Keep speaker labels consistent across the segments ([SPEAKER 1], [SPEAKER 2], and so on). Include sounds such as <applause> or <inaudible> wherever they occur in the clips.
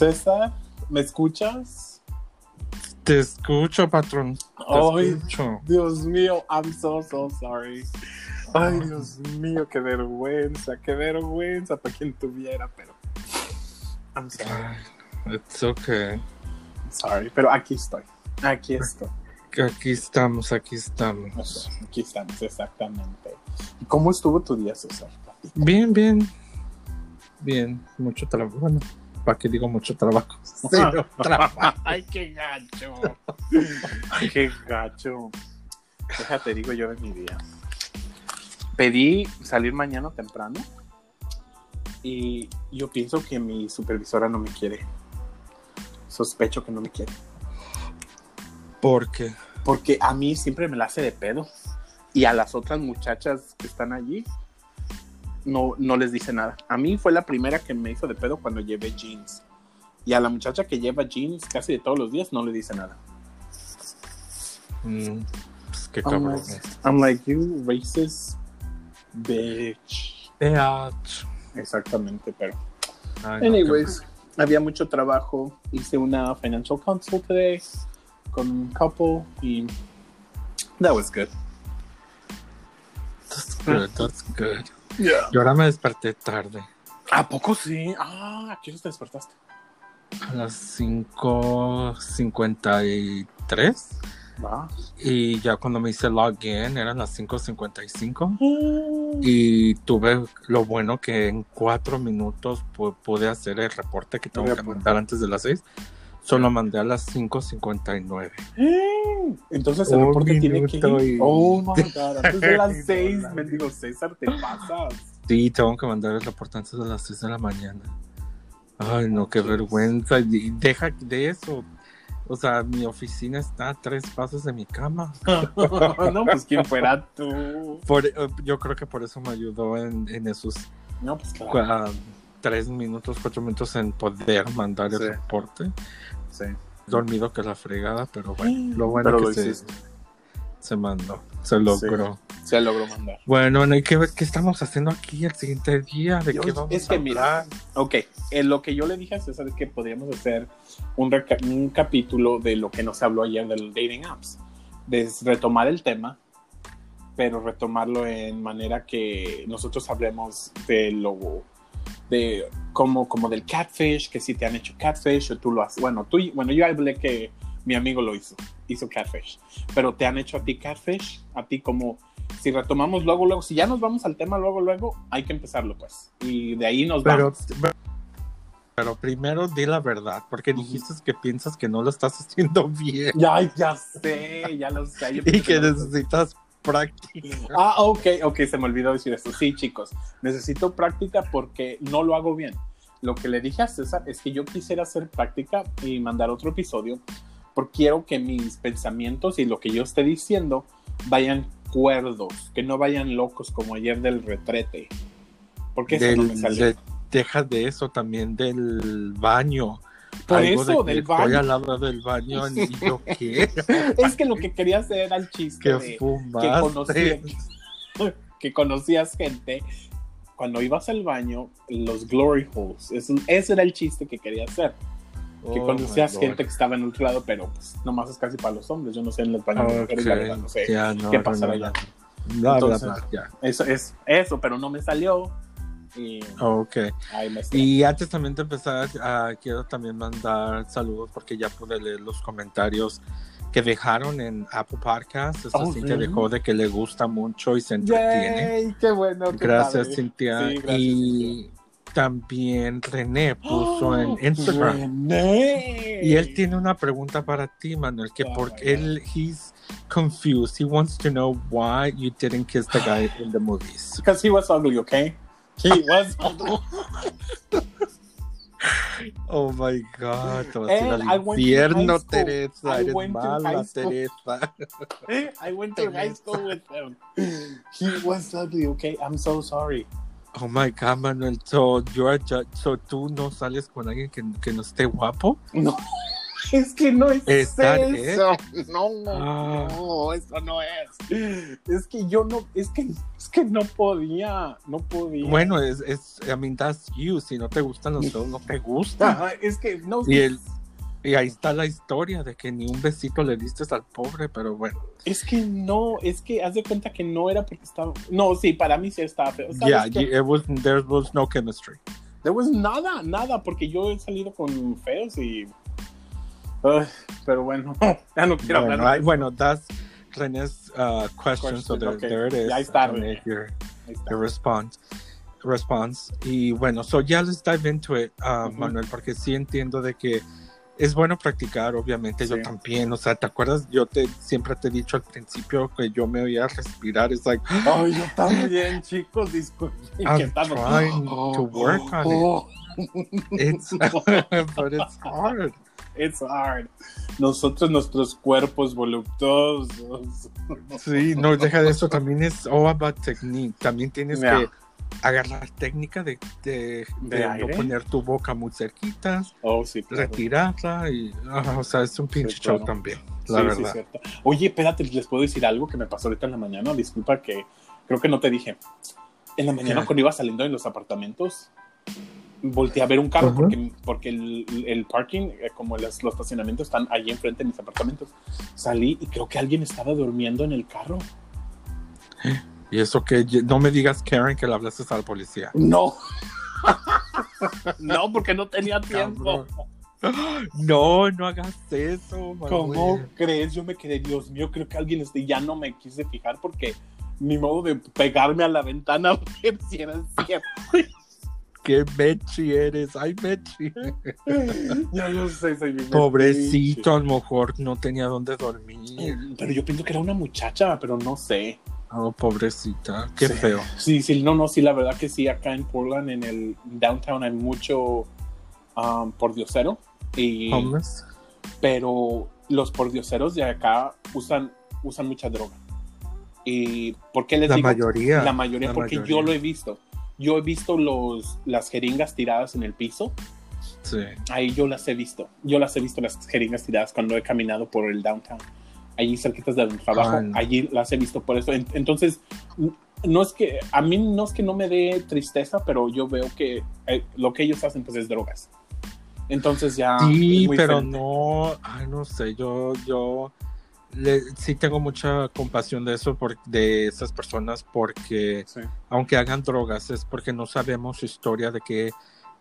[SPEAKER 1] César, ¿me escuchas?
[SPEAKER 2] Te escucho, patrón. Te
[SPEAKER 1] Ay,
[SPEAKER 2] escucho.
[SPEAKER 1] Dios mío, I'm so, so sorry. Ay, Dios mío, qué vergüenza, qué vergüenza para quien tuviera, pero. I'm sorry,
[SPEAKER 2] It's okay.
[SPEAKER 1] Sorry, pero aquí estoy. Aquí estoy.
[SPEAKER 2] Aquí estamos, aquí estamos.
[SPEAKER 1] Aquí estamos, exactamente. ¿Y cómo estuvo tu día, César?
[SPEAKER 2] Bien, bien. Bien, mucho trabajo. Bueno, ¿para qué digo mucho trabajo? <laughs> Cero trabajo. <laughs>
[SPEAKER 1] Ay, qué gacho. qué gacho. Déjate, digo yo de mi día. Pedí salir mañana temprano y yo pienso que mi supervisora no me quiere. Sospecho que no me quiere.
[SPEAKER 2] Porque
[SPEAKER 1] Porque a mí siempre me la hace de pedo. Y a las otras muchachas que están allí no, no les dice nada. A mí fue la primera que me hizo de pedo cuando llevé jeans. Y a la muchacha que lleva jeans casi de todos los días no le dice nada.
[SPEAKER 2] mm, pues qué
[SPEAKER 1] I'm like, I'm like, you racist bitch.
[SPEAKER 2] Each.
[SPEAKER 1] Exactamente, pero.
[SPEAKER 2] Ay, no,
[SPEAKER 1] Anyways, había mucho trabajo. Hice una financial consult today con un couple y. That was good.
[SPEAKER 2] That's good, that's good.
[SPEAKER 1] Yeah.
[SPEAKER 2] Y ahora me desperté tarde.
[SPEAKER 1] ¿A poco sí? Ah, ¿a qué hora te despertaste?
[SPEAKER 2] A las 5.53.
[SPEAKER 1] Va.
[SPEAKER 2] Y ya cuando me hice login eran las 5.55. Y tuve lo bueno que en cuatro minutos pu- pude hacer el reporte que tengo que mandar antes de las 6. Solo mandé a las 5.59.
[SPEAKER 1] Entonces el
[SPEAKER 2] Un
[SPEAKER 1] reporte tiene que ir. Oh my god, antes de <laughs> las
[SPEAKER 2] Y
[SPEAKER 1] seis,
[SPEAKER 2] dólares.
[SPEAKER 1] mendigo César, te pasas.
[SPEAKER 2] Sí, tengo que mandar el reporte antes de las 6 de la mañana. Ay, no, qué vergüenza. Deja de eso. O sea, mi oficina está a tres pasos de mi cama. <laughs>
[SPEAKER 1] no, pues quién fuera tú.
[SPEAKER 2] Por- eh, yo creo que por eso me ayudó en, en esos
[SPEAKER 1] No, pues claro.
[SPEAKER 2] Tres minutos, cuatro minutos en poder mandar el
[SPEAKER 1] Sí.
[SPEAKER 2] reporte.
[SPEAKER 1] Sí.
[SPEAKER 2] Dormido que la fregada, pero bueno, lo bueno
[SPEAKER 1] Pero
[SPEAKER 2] que
[SPEAKER 1] lo
[SPEAKER 2] se, se mandó, se logró.
[SPEAKER 1] Se logró mandar.
[SPEAKER 2] Bueno, ¿no? ¿y qué, qué estamos haciendo aquí el siguiente día? ¿De qué vamos
[SPEAKER 1] es
[SPEAKER 2] a
[SPEAKER 1] que mira? Ok, eh, lo que yo le dije a César es que podríamos hacer un, un capítulo de lo que nos habló ayer del dating apps. De retomar el tema, pero retomarlo en manera que nosotros hablemos de lo de como, como del catfish, que si te han hecho catfish o tú lo has, bueno, tú, bueno, yo hablé que mi amigo lo hizo, hizo catfish, pero te han hecho a ti catfish, a ti como, si retomamos luego, luego, si ya nos vamos al tema luego, luego, hay que empezarlo pues, y de ahí nos
[SPEAKER 2] Pero,
[SPEAKER 1] vamos.
[SPEAKER 2] pero primero di la verdad, porque dijiste que piensas que no lo estás <laughs> haciendo bien
[SPEAKER 1] Ya, ya sé, ya lo sé.
[SPEAKER 2] y que
[SPEAKER 1] lo-
[SPEAKER 2] necesitas práctica.
[SPEAKER 1] Ah, ok, ok, se me olvidó decir esto. Sí, chicos, necesito práctica porque no lo hago bien. Lo que le dije a César es que yo quisiera hacer práctica y mandar otro episodio porque quiero que mis pensamientos y lo que yo esté diciendo vayan cuerdos, que no vayan locos como ayer del retrete. Porque eso no me salió.
[SPEAKER 2] de- deja de eso también del baño.
[SPEAKER 1] Por
[SPEAKER 2] Algo
[SPEAKER 1] eso,
[SPEAKER 2] de que
[SPEAKER 1] del
[SPEAKER 2] Estoy
[SPEAKER 1] baño.
[SPEAKER 2] al lado del baño y yo qué,
[SPEAKER 1] Es que lo que quería hacer era el chiste
[SPEAKER 2] que
[SPEAKER 1] que,
[SPEAKER 2] fumaste.
[SPEAKER 1] conocía- que conocías gente cuando ibas al baño, los glory holes. Eso- ese era el chiste que quería hacer. Que
[SPEAKER 2] Oh,
[SPEAKER 1] conocías gente que estaba en otro lado, pero pues nomás es casi para los hombres. Yo no sé en los baños de mujeres, la verdad, no sé.
[SPEAKER 2] Ya, no,
[SPEAKER 1] qué pasará
[SPEAKER 2] no,
[SPEAKER 1] allá. Entonces-
[SPEAKER 2] ya.
[SPEAKER 1] Eso es eso, pero no me salió. Y
[SPEAKER 2] Ok. Y antes también de empezar, ah, quiero también mandar saludos porque ya pude leer los comentarios que dejaron en Apple Podcasts. Eso
[SPEAKER 1] Oh, really?
[SPEAKER 2] dejó de que le gusta mucho y se entretiene.
[SPEAKER 1] Yay, qué bueno. qué
[SPEAKER 2] Gracias,
[SPEAKER 1] padre.
[SPEAKER 2] Cintia.
[SPEAKER 1] Sí, gracias,
[SPEAKER 2] y también René <gasps> puso en Instagram.
[SPEAKER 1] René.
[SPEAKER 2] Y él tiene una pregunta para ti, Manuel, que
[SPEAKER 1] Oh,
[SPEAKER 2] porque él, he's confused. He wants to know why you didn't kiss the guy in the movies.
[SPEAKER 1] Because he was ugly, okay? He was ugly.
[SPEAKER 2] Oh my God, te vas a ir al infierno,
[SPEAKER 1] school.
[SPEAKER 2] Teresa.
[SPEAKER 1] I
[SPEAKER 2] Eres mala. Teresa. <laughs>
[SPEAKER 1] I went to high school with him. He was ugly, okay? I'm so sorry.
[SPEAKER 2] Oh my God, Manuel. So, you're a judge. so tú no sales con alguien que, que no esté guapo.
[SPEAKER 1] No. Es que no es
[SPEAKER 2] ¿Estar
[SPEAKER 1] eso. No, no,
[SPEAKER 2] Ah.
[SPEAKER 1] no, eso no es. Es que yo no, es que, es que no podía, no podía.
[SPEAKER 2] Bueno, es, es, I mean, that's you. Si no te gustan los feos, no te gustan.
[SPEAKER 1] Ajá, es que no.
[SPEAKER 2] Y, el, y ahí está la historia de que ni un besito le diste al pobre, pero bueno.
[SPEAKER 1] Es que no, es que haz de cuenta que no era porque estaba. No, sí, para mí sí estaba feo. ¿Sabes
[SPEAKER 2] Yeah, it was, there was no chemistry.
[SPEAKER 1] There was nada, nada, porque yo he salido con feos y. Ay, pero bueno, <laughs> ya no quiero
[SPEAKER 2] Bueno,
[SPEAKER 1] hablar.
[SPEAKER 2] I- bueno, that's René's uh, question, so
[SPEAKER 1] Question,
[SPEAKER 2] there,
[SPEAKER 1] okay.
[SPEAKER 2] there it is.
[SPEAKER 1] Ya está, René.
[SPEAKER 2] your-
[SPEAKER 1] Ahí está.
[SPEAKER 2] the response. response. Y bueno, so ya let's dive into it, uh,
[SPEAKER 1] Ujú.
[SPEAKER 2] Manuel, porque sí entiendo de que es bueno practicar, obviamente, yo
[SPEAKER 1] Sí.
[SPEAKER 2] también, o sea, ¿te acuerdas? Yo te siempre te he dicho al principio que yo me oía respirar, es like, <gasps>
[SPEAKER 1] Ay, yo también, chicos, disculpen. Que estamos-
[SPEAKER 2] trying to work on it.
[SPEAKER 1] oh,
[SPEAKER 2] it's, <laughs> but it's hard.
[SPEAKER 1] It's hard. Nosotros, nuestros cuerpos voluptuosos.
[SPEAKER 2] Sí, no, deja de eso, también es all about technique, también tienes
[SPEAKER 1] Yeah.
[SPEAKER 2] que agarrar técnica de, de,
[SPEAKER 1] ¿De
[SPEAKER 2] de no poner tu boca muy cerquita,
[SPEAKER 1] Oh, sí, claro.
[SPEAKER 2] retirarla y, o sea, es un pinche
[SPEAKER 1] Sí,
[SPEAKER 2] show
[SPEAKER 1] claro.
[SPEAKER 2] también, la
[SPEAKER 1] sí,
[SPEAKER 2] verdad.
[SPEAKER 1] cierto. Oye, espérate, les puedo decir algo que me pasó ahorita en la mañana. Disculpa que creo que no te dije. En la mañana,
[SPEAKER 2] ¿Qué?
[SPEAKER 1] cuando iba saliendo de los apartamentos, volteé a ver un carro
[SPEAKER 2] Ujú.
[SPEAKER 1] porque, porque el, el parking, eh, como las- los estacionamientos están allí enfrente de mis apartamentos. Salí y creo que alguien estaba durmiendo en el carro.
[SPEAKER 2] Y eso que no me digas, Karen, que le hablaste a la policía.
[SPEAKER 1] No. no, porque no tenía tiempo.
[SPEAKER 2] No, no hagas eso.
[SPEAKER 1] ¿Cómo
[SPEAKER 2] Manuel.
[SPEAKER 1] crees? Yo me quedé, Dios mío, creo que alguien este, ya no me quise fijar porque mi modo de pegarme a la ventana si era cierto.
[SPEAKER 2] Qué mechi eres. Ay, mechi. <laughs>
[SPEAKER 1] ya yo sé,
[SPEAKER 2] Pobrecito, a lo mejor no tenía dónde dormir.
[SPEAKER 1] metiche. Pero yo pienso que era una muchacha, pero no sé.
[SPEAKER 2] Oh, pobrecita. Qué
[SPEAKER 1] Sí.
[SPEAKER 2] feo.
[SPEAKER 1] Sí, sí, no, no, sí, la verdad que sí, acá en Portland, en el downtown, hay mucho um, pordiosero. Y,
[SPEAKER 2] Homeless.
[SPEAKER 1] pero los pordioseros de acá usan, usan mucha droga. ¿Y por qué les
[SPEAKER 2] La
[SPEAKER 1] digo?
[SPEAKER 2] mayoría.
[SPEAKER 1] La mayoría,
[SPEAKER 2] La
[SPEAKER 1] porque
[SPEAKER 2] mayoría.
[SPEAKER 1] yo lo he visto. Yo he visto los, las jeringas tiradas en el piso.
[SPEAKER 2] Sí.
[SPEAKER 1] Ahí yo las he visto. Yo las he visto las jeringas tiradas cuando he caminado por el downtown. Allí cerquitas de donde trabajo.
[SPEAKER 2] Ay, no.
[SPEAKER 1] Allí las he visto por eso. En- Entonces, no es que, a mí no es que no me dé tristeza, pero yo veo que eh, lo que ellos hacen pues es drogas. Entonces ya...
[SPEAKER 2] Sí, pero
[SPEAKER 1] diferente.
[SPEAKER 2] no, ay, no sé, yo, yo le- sí tengo mucha compasión de eso, por, de esas personas, porque
[SPEAKER 1] Sí.
[SPEAKER 2] aunque hagan drogas, es porque no sabemos su historia de qué,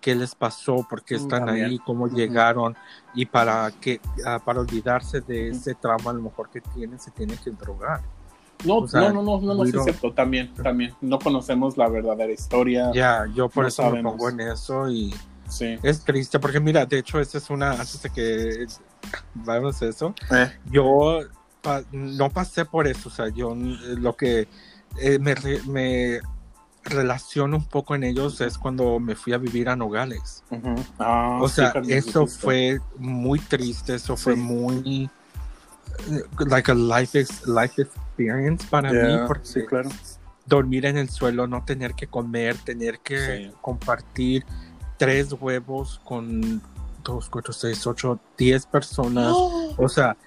[SPEAKER 2] qué les pasó, por qué
[SPEAKER 1] Mm,
[SPEAKER 2] están
[SPEAKER 1] también.
[SPEAKER 2] ahí, cómo llegaron, y para que ah, para olvidarse de ese trauma a lo mejor que tienen, se tienen que drogar.
[SPEAKER 1] No,
[SPEAKER 2] O sea,
[SPEAKER 1] no, no, no, no, no, es cierto. También, también. No conocemos la verdadera historia.
[SPEAKER 2] Ya, yo por
[SPEAKER 1] No
[SPEAKER 2] eso
[SPEAKER 1] sabemos.
[SPEAKER 2] me pongo en eso y
[SPEAKER 1] Sí.
[SPEAKER 2] es triste, porque mira, de hecho, esa es una, antes de que vamos a eso,
[SPEAKER 1] Eh,
[SPEAKER 2] yo pa- no pasé por eso, o sea, yo eh, lo que eh, me, re- me relaciono un poco en ellos es cuando me fui a vivir a Nogales.
[SPEAKER 1] Ah,
[SPEAKER 2] o sea, eso
[SPEAKER 1] dijiste.
[SPEAKER 2] fue muy triste, eso fue muy eh, like a life, ex- life experience para mí, porque
[SPEAKER 1] sí, claro.
[SPEAKER 2] dormir en el suelo, no tener que comer, tener que
[SPEAKER 1] Sí.
[SPEAKER 2] compartir tres huevos con dos, cuatro, seis, ocho, diez personas. <gasps> O sea,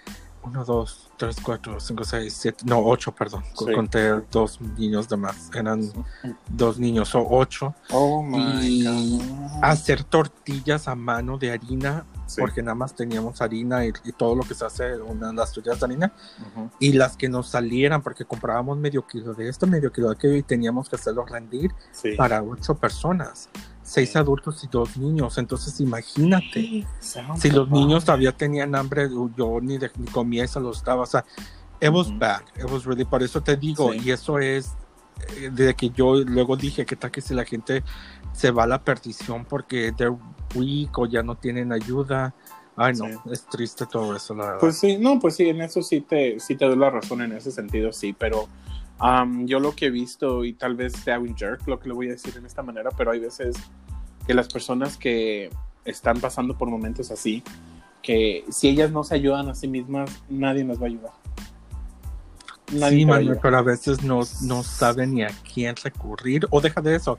[SPEAKER 2] uno, dos, tres, cuatro, cinco, seis, siete, no, ocho, perdón. Co-
[SPEAKER 1] Sí.
[SPEAKER 2] Conté dos niños de más. Eran dos niños o ocho.
[SPEAKER 1] Oh my
[SPEAKER 2] Y
[SPEAKER 1] God.
[SPEAKER 2] Hacer tortillas a mano de harina,
[SPEAKER 1] Sí.
[SPEAKER 2] porque nada más teníamos harina y, y todo lo que se hace, una, las tortillas de harina,
[SPEAKER 1] Ujú.
[SPEAKER 2] y las que nos salieran, porque comprábamos medio kilo de esto, medio kilo de aquello, y teníamos que hacerlo rendir
[SPEAKER 1] Sí.
[SPEAKER 2] para ocho personas, seis adultos y dos niños. Entonces, imagínate. Si los niños todavía tenían hambre, yo ni, de- ni comía y se los daba. O sea, it was
[SPEAKER 1] Ujú.
[SPEAKER 2] bad. It was really. Por eso te digo,
[SPEAKER 1] Sí.
[SPEAKER 2] y eso es eh, de que yo luego dije que tal que si la gente se va a la perdición porque they're weak o ya no tienen ayuda. Ay, no,
[SPEAKER 1] Sí.
[SPEAKER 2] es triste todo eso, la verdad.
[SPEAKER 1] Pues sí, no, pues sí, en eso sí te, sí te doy la razón en ese sentido, sí, pero am, yo lo que he visto, y tal vez sea un jerk lo que le voy a decir en esta manera, pero hay veces que las personas que están pasando por momentos así, que si ellas no se ayudan a sí mismas, nadie nos va a ayudar. Nadie
[SPEAKER 2] sí, pero a veces no, no saben ni a quién recurrir. O deja de eso.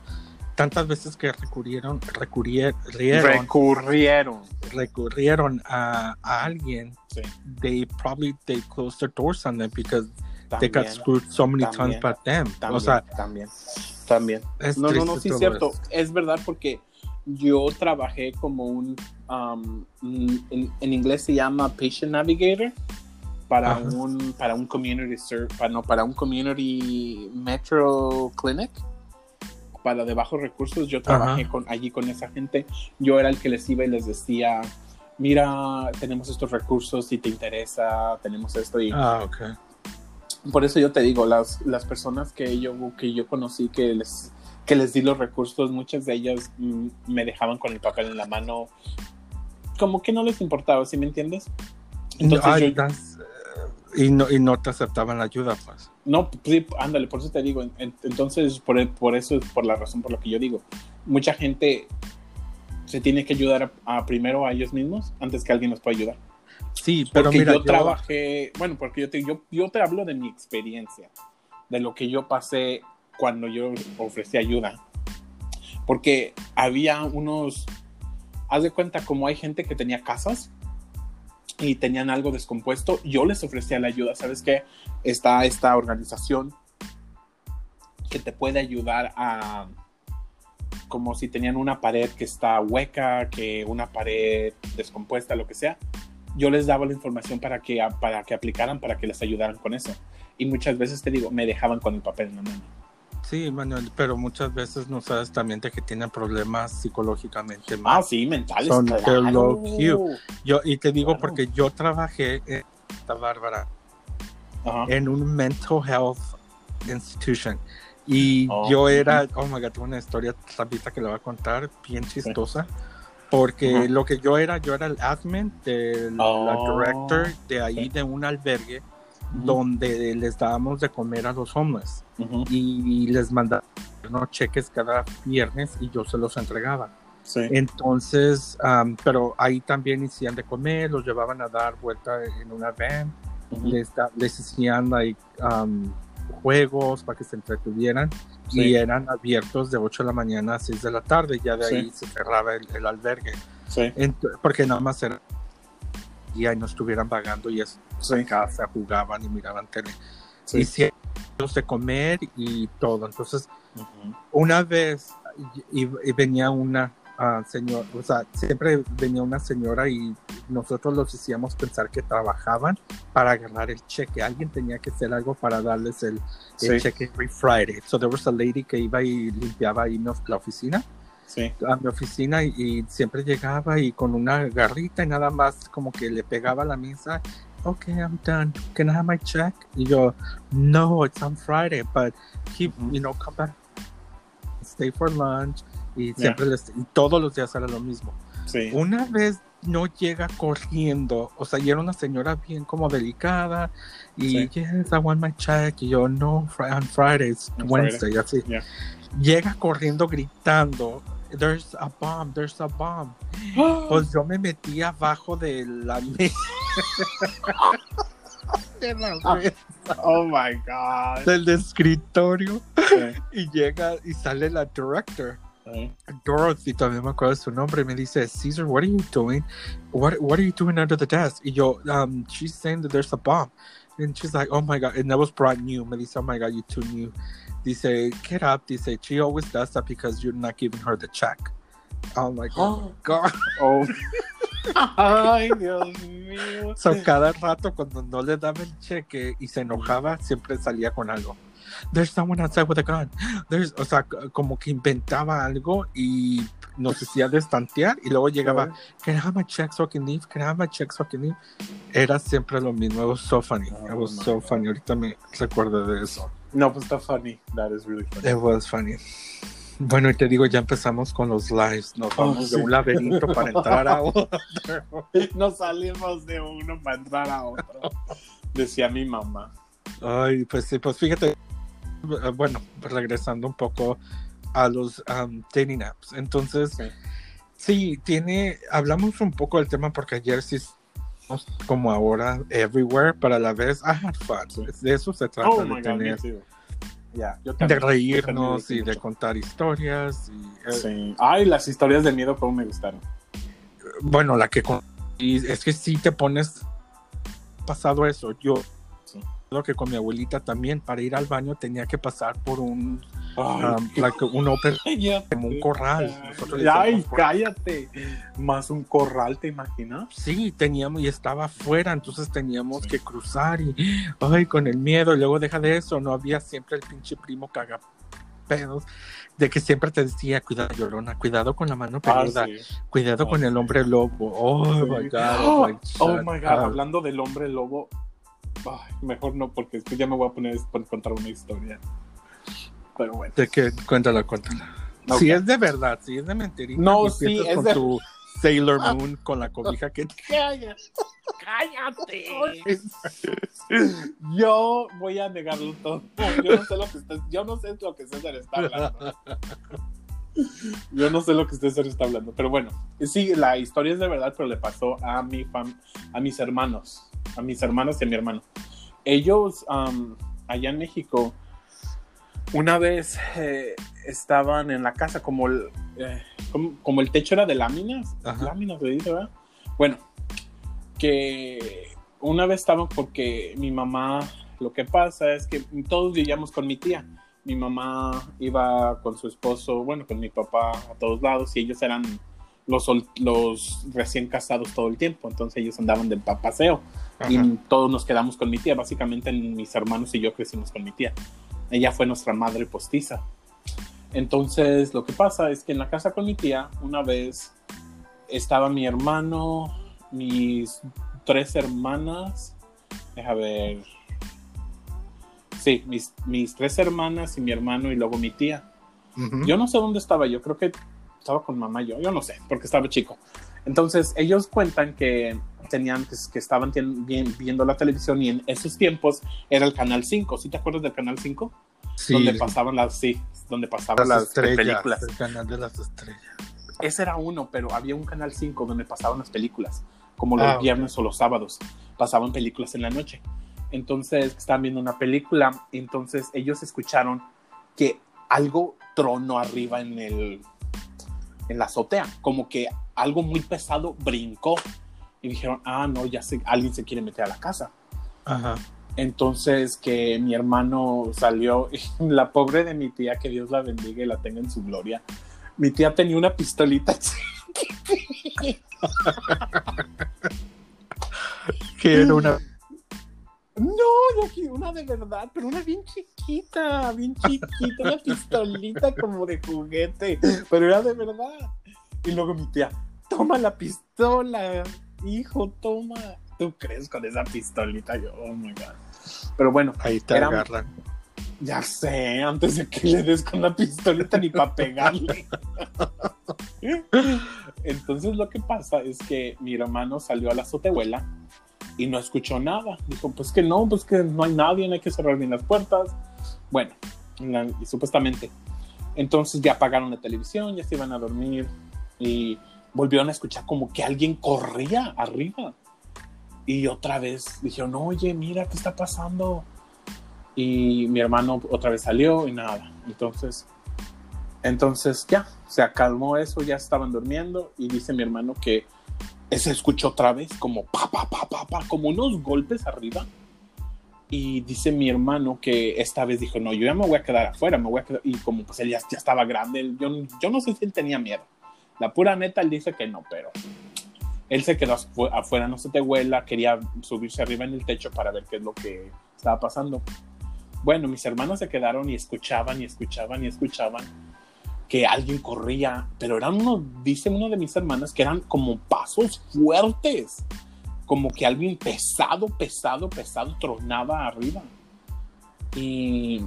[SPEAKER 2] tantas veces que recurrieron, recurrieron,
[SPEAKER 1] recurrieron,
[SPEAKER 2] recurrieron a, a alguien,
[SPEAKER 1] Sí.
[SPEAKER 2] they probably they closed their doors on them because they
[SPEAKER 1] También,
[SPEAKER 2] got screwed so many
[SPEAKER 1] también,
[SPEAKER 2] times by them.
[SPEAKER 1] también,
[SPEAKER 2] o sea,
[SPEAKER 1] también, también.
[SPEAKER 2] es
[SPEAKER 1] No, no, no, sí es cierto. Es verdad porque yo trabajé como un, um, en, en inglés se llama patient navigator para
[SPEAKER 2] Ajá.
[SPEAKER 1] un para un community para, no, para un community metro clinic para de bajos recursos. Yo trabajé
[SPEAKER 2] Ajá.
[SPEAKER 1] con allí con esa gente. Yo era el que les iba y les decía, mira, tenemos estos recursos si te interesa, tenemos esto y
[SPEAKER 2] Ah, ok.
[SPEAKER 1] Por eso yo te digo, las, las personas que yo, que yo conocí que les, que les di los recursos, muchas de ellas mm, me dejaban con el papel en la mano, como que no les importaba, ¿sí me entiendes? Entonces yo,
[SPEAKER 2] das- y, no, y no te aceptaban la ayuda, pues.
[SPEAKER 1] no, sí, ándale, por eso te digo, en- en- entonces por, por eso es por la razón por la que yo digo, mucha gente se tiene que ayudar a, a primero a ellos mismos antes que alguien los pueda ayudar.
[SPEAKER 2] Sí, pero
[SPEAKER 1] porque
[SPEAKER 2] mira,
[SPEAKER 1] yo,
[SPEAKER 2] yo,
[SPEAKER 1] trabajé, bueno, porque yo te, yo, yo te hablo de mi experiencia, de lo que yo pasé cuando yo ofrecí ayuda. Porque había unos, haz de cuenta, como hay gente que tenía casas y tenían algo descompuesto, yo les ofrecía la ayuda. ¿Sabes qué? Está esta organización que te puede ayudar a, como si tenían una pared que está hueca, que una pared descompuesta, lo que sea yo les daba la información para que, para que aplicaran, para que les ayudaran con eso. Y muchas veces te digo, me dejaban con el papel en la mano.
[SPEAKER 2] sí, Manuel, pero muchas veces no sabes también de que tienen problemas psicológicamente
[SPEAKER 1] Ah, sí, mentales.
[SPEAKER 2] Son
[SPEAKER 1] claro.
[SPEAKER 2] Yo, y te digo
[SPEAKER 1] Claro.
[SPEAKER 2] porque yo trabajé en Santa Bárbara
[SPEAKER 1] Ajá.
[SPEAKER 2] en un mental health institution. Y
[SPEAKER 1] Oh.
[SPEAKER 2] yo era, oh my god, tengo una historia rapidita que le voy a contar, bien chistosa. Porque lo que yo era, yo era el admin de la
[SPEAKER 1] Oh.
[SPEAKER 2] director de ahí de un albergue donde les dábamos de comer a los homeless
[SPEAKER 1] Ujú.
[SPEAKER 2] y les mandaba ¿no? cheques cada viernes y yo se los entregaba.
[SPEAKER 1] Sí.
[SPEAKER 2] Entonces, am, pero ahí también hacían de comer, los llevaban a dar vuelta en una van, les, da- les hacían like, am, juegos para que se entretuvieran
[SPEAKER 1] Sí.
[SPEAKER 2] y eran abiertos de 8 de la mañana a 6 de la tarde, ya de
[SPEAKER 1] Sí.
[SPEAKER 2] ahí se cerraba el, el albergue,
[SPEAKER 1] Sí.
[SPEAKER 2] Ent- porque nada más era y ahí no estuvieran vagando y es
[SPEAKER 1] Sí.
[SPEAKER 2] en casa, jugaban y miraban tele. Y de comer y todo. Entonces,
[SPEAKER 1] Ujú.
[SPEAKER 2] una vez y, y venía una señora, o sea, siempre venía una señora y nosotros los hacíamos pensar que trabajaban para agarrar el cheque. Alguien tenía que hacer algo para darles el, el
[SPEAKER 1] Sí.
[SPEAKER 2] cheque every Friday. So there was a lady que iba y limpiaba ahí la oficina,
[SPEAKER 1] Sí.
[SPEAKER 2] a mi oficina y, y siempre llegaba y con una garrita y nada más como que le pegaba a la mesa. Okay, I'm done. Can I have my check? Y yo, no, it's on Friday, but keep,
[SPEAKER 1] Ujú.
[SPEAKER 2] you know, come back, stay for lunch. Y siempre les, y todos los días era lo mismo.
[SPEAKER 1] Sí.
[SPEAKER 2] Una vez no llega corriendo, o sea, y era una señora bien como delicada, y
[SPEAKER 1] Sí.
[SPEAKER 2] yes, I want my check, y yo, no, fri- on Fridays,
[SPEAKER 1] On
[SPEAKER 2] Wednesday, así.
[SPEAKER 1] Yeah.
[SPEAKER 2] Llega corriendo gritando, there's a bomb, there's a bomb. <gasps> Pues yo me metí abajo de la <laughs> mesa. de la
[SPEAKER 1] Ah.
[SPEAKER 2] mesa,
[SPEAKER 1] Oh my God.
[SPEAKER 2] del escritorio
[SPEAKER 1] Sí. <laughs>
[SPEAKER 2] y llega y sale la director. Dorothy, también me acuerdo de su nombre, y me dice, Caesar, what are you doing? What, what are you doing under the desk? Y yo, um, she's saying that there's a bomb. And she's like, oh my God, and that was brand new. Me dice, oh my God, you too new. Dice, get up. Dice, she always does that because you're not giving her the check. I'm like, oh my <gasps> God.
[SPEAKER 1] Oh. Ay, Dios mío.
[SPEAKER 2] So, cada rato cuando no le daba el cheque y se enojaba, siempre salía con algo. There's someone outside with a gun. There's, o sea, como que inventaba algo y nos hacía destantear y luego llegaba, can I have my check so I can leave? Can I have my check so I can leave? Era siempre lo mismo. It was so funny. It
[SPEAKER 1] Oh,
[SPEAKER 2] was
[SPEAKER 1] my
[SPEAKER 2] so
[SPEAKER 1] God.
[SPEAKER 2] funny. Ahorita me recuerdo de eso.
[SPEAKER 1] No, pues está funny. That is really funny.
[SPEAKER 2] It was funny. Bueno, y te digo, ya empezamos con los lives. Nos
[SPEAKER 1] Oh,
[SPEAKER 2] vamos de
[SPEAKER 1] sí.
[SPEAKER 2] un laberinto para entrar a otro. <laughs>
[SPEAKER 1] No salimos de uno para entrar a otro. Decía mi mamá.
[SPEAKER 2] Ay, pues sí, pues fíjate, bueno, regresando un poco a los um, dating apps. Entonces,
[SPEAKER 1] Sí.
[SPEAKER 2] sí, tiene, hablamos un poco del tema porque ayer sí como ahora everywhere, pero a la vez I had fun. De eso se trata
[SPEAKER 1] Oh
[SPEAKER 2] de
[SPEAKER 1] God,
[SPEAKER 2] De reírnos y de contar historias. Y, eh,
[SPEAKER 1] Sí. Ay, las historias de miedo, cómo me gustaron.
[SPEAKER 2] Bueno, la que y es que sí te pones pasado eso. Yo que con mi abuelita también para ir al baño tenía que pasar por un um, like un open <laughs> como un corral.
[SPEAKER 1] Ay, cállate. Más un corral, ¿te imaginas?
[SPEAKER 2] Sí, teníamos y estaba afuera, entonces teníamos
[SPEAKER 1] Sí.
[SPEAKER 2] que cruzar y ay, con el miedo, y luego deja de eso, no había siempre el pinche primo caga pedos de que siempre te decía, cuidado llorona, cuidado con la mano
[SPEAKER 1] Ah,
[SPEAKER 2] peluda,
[SPEAKER 1] sí.
[SPEAKER 2] cuidado
[SPEAKER 1] Ah,
[SPEAKER 2] con el hombre lobo. Oh
[SPEAKER 1] Sí.
[SPEAKER 2] my god.
[SPEAKER 1] Oh,
[SPEAKER 2] oh my,
[SPEAKER 1] oh
[SPEAKER 2] shut
[SPEAKER 1] my god, hablando del hombre lobo. Ay, mejor no, porque después ya me voy a poner a contar una historia. Pero bueno.
[SPEAKER 2] De que cuéntala, cuéntala. Si es de verdad, si es de mentirita,
[SPEAKER 1] No, sí, es
[SPEAKER 2] con
[SPEAKER 1] de-
[SPEAKER 2] tu Sailor Moon con la cobija que <laughs>
[SPEAKER 1] Cállate. <laughs> Yo voy a negarlo todo. Yo no sé lo que estás, yo no sé lo que César está hablando. Yo no sé lo que César está hablando, pero bueno, sí, la historia es de verdad, pero le pasó a mi fam a mis hermanos, a mis hermanos y a mi hermano. Ellos um, allá en México una vez eh, estaban en la casa como el eh, como, como el techo era de láminas,
[SPEAKER 2] Ajá.
[SPEAKER 1] láminas dice, ¿verdad? Bueno, que una vez estaban porque mi mamá, lo que pasa es que todos vivíamos con mi tía. Mi mamá iba con su esposo, bueno, con mi papá a todos lados y ellos eran los, recién casados todo el tiempo, entonces ellos andaban de pa- paseo y todos nos quedamos con mi tía. Básicamente mis hermanos y yo crecimos con mi tía. Ella fue nuestra madre postiza. Entonces lo que pasa es que en la casa con mi tía una vez estaba mi hermano, mis tres hermanas, deja ver, sí, mis, mis tres hermanas y mi hermano y luego mi tía. Yo no sé dónde estaba, yo creo que estaba con mamá yo, yo no sé, porque estaba chico. Entonces ellos cuentan que tenían que, que estaban bien- viendo la televisión y en esos tiempos era el canal 5, ¿sí te acuerdas del canal 5?
[SPEAKER 2] Sí,
[SPEAKER 1] donde pasaban las sí, donde pasaban
[SPEAKER 2] las
[SPEAKER 1] películas.
[SPEAKER 2] el canal de las estrellas.
[SPEAKER 1] Ese era uno, pero había un canal 5 donde pasaban las películas, como los
[SPEAKER 2] Ah,
[SPEAKER 1] viernes o los sábados, pasaban películas en la noche. Entonces estaban viendo una película, entonces ellos escucharon que algo tronó arriba en el en la azotea, como que algo muy pesado brincó y dijeron, ah, no, ya sé, alguien se quiere meter a la casa.
[SPEAKER 2] Ajá.
[SPEAKER 1] Entonces que mi hermano salió, y <laughs> la pobre de mi tía, que Dios la bendiga y la tenga en su gloria. Mi tía tenía una pistolita. <laughs> <laughs>
[SPEAKER 2] Que era una
[SPEAKER 1] No, yo quiero una de verdad, pero una bien chiquita, bien chiquita, una pistolita como de juguete, pero era de verdad. Y luego mi tía, toma la pistola, hijo, toma. ¿Tú crees con esa pistolita? Yo, oh my god. Pero bueno,
[SPEAKER 2] ahí te
[SPEAKER 1] Era-
[SPEAKER 2] agarran.
[SPEAKER 1] Ya sé, antes de que le des con la pistolita ni para pegarle. <laughs> Entonces lo que pasa es que mi hermano salió a la azotehuela y no escuchó nada. Dijo, pues que no, pues que no hay nadie, no hay que cerrar bien las puertas. Bueno, supuestamente. Entonces ya apagaron la televisión, ya se iban a dormir y volvieron a escuchar como que alguien corría arriba. Y otra vez dijeron, oye, mira, ¿qué está pasando? y mi hermano otra vez salió y nada. Entonces, entonces ya, se acalmó eso, ya estaban durmiendo y dice mi hermano que se escuchó otra vez como pa, pa, pa, pa, pa, como unos golpes arriba. Y dice mi hermano que esta vez dijo, no, yo ya me voy a quedar afuera, me voy a quedar. Y como pues él ya, ya estaba grande, él- yo, yo no sé si él tenía miedo. La pura neta, él dice que no, pero él se quedó afu- afuera, no se te huela, quería subirse arriba en el techo para ver qué es lo que estaba pasando. Bueno, mis hermanos se quedaron y escuchaban y escuchaban y escuchaban que alguien corría, pero eran uno, dice uno de mis hermanas, que eran como pasos fuertes, como que alguien pesado, pesado, pesado tronaba arriba y,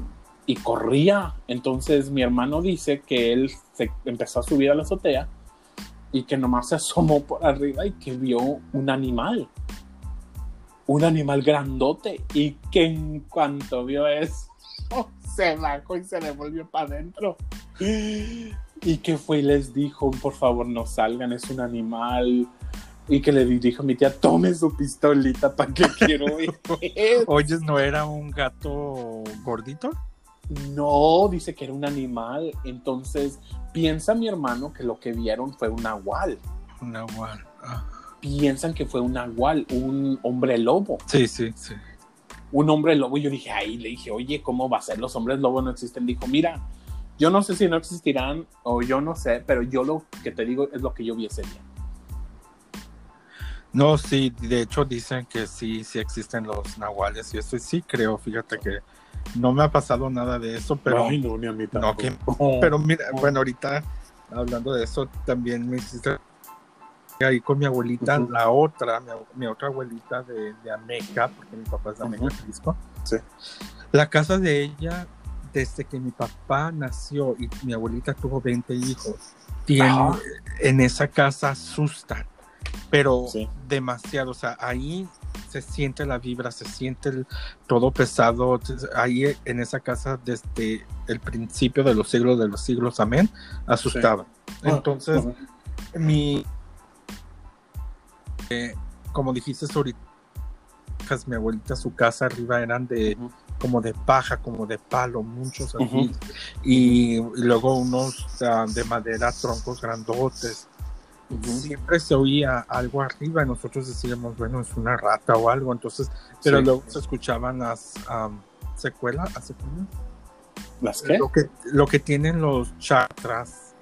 [SPEAKER 1] y corría. Entonces mi hermano dice que él se empezó a subir a la azotea y que nomás se asomó por arriba y que vio un animal un animal grandote y que en cuanto vio eso <laughs> se bajó y se le volvió para adentro <gasps> y que fue y les dijo por favor no salgan es un animal y que le dijo a mi tía tome su pistolita para que <laughs> quiero ir
[SPEAKER 2] Oyes, ¿no era un gato gordito?
[SPEAKER 1] No, dice que era un animal. Entonces, piensa mi hermano que lo que vieron fue un nahual.
[SPEAKER 2] Un nahual. Ah.
[SPEAKER 1] Piensan que fue un nahual, un hombre lobo.
[SPEAKER 2] Sí, sí, sí.
[SPEAKER 1] Un hombre lobo. Y yo dije, ahí le dije, oye, ¿cómo va a ser? Los hombres lobo no existen. Dijo, mira, yo no sé si no existirán o yo no sé, pero yo lo que te digo es lo que yo vi ese día.
[SPEAKER 2] No, sí, de hecho dicen que sí, sí existen los nahuales y eso sí creo, fíjate que no me ha pasado nada de eso, pero
[SPEAKER 1] Ay, no, ni a mí
[SPEAKER 2] no, que- <laughs> <laughs> pero mira, bueno, ahorita hablando de eso también me hiciste ahí con mi abuelita, la otra, mi, mi otra abuelita de, de Ameca, porque mi papá es de Ameca. Jalisco.
[SPEAKER 1] Sí.
[SPEAKER 2] La casa de ella, desde que mi papá nació y mi abuelita tuvo 20 hijos, tiene, en esa casa asustan, pero
[SPEAKER 1] Sí.
[SPEAKER 2] demasiado, o sea, ahí se siente la vibra, se siente el- todo pesado, ahí en esa casa desde el principio de los siglos de los siglos, amén, asustaba. Entonces,
[SPEAKER 1] Ujú.
[SPEAKER 2] mi, eh, como dijiste ahorita, mi abuelita, su casa arriba eran de. Como de paja, como de palo, muchos así, y, y luego unos ah, de madera, troncos grandotes. Siempre se oía algo arriba y nosotros decíamos, bueno, es una rata o algo, entonces, pero
[SPEAKER 1] Sí.
[SPEAKER 2] luego se escuchaban las secuelas, ¿las secuelas?
[SPEAKER 1] ¿Las qué?
[SPEAKER 2] Lo que, lo que tienen los chakras,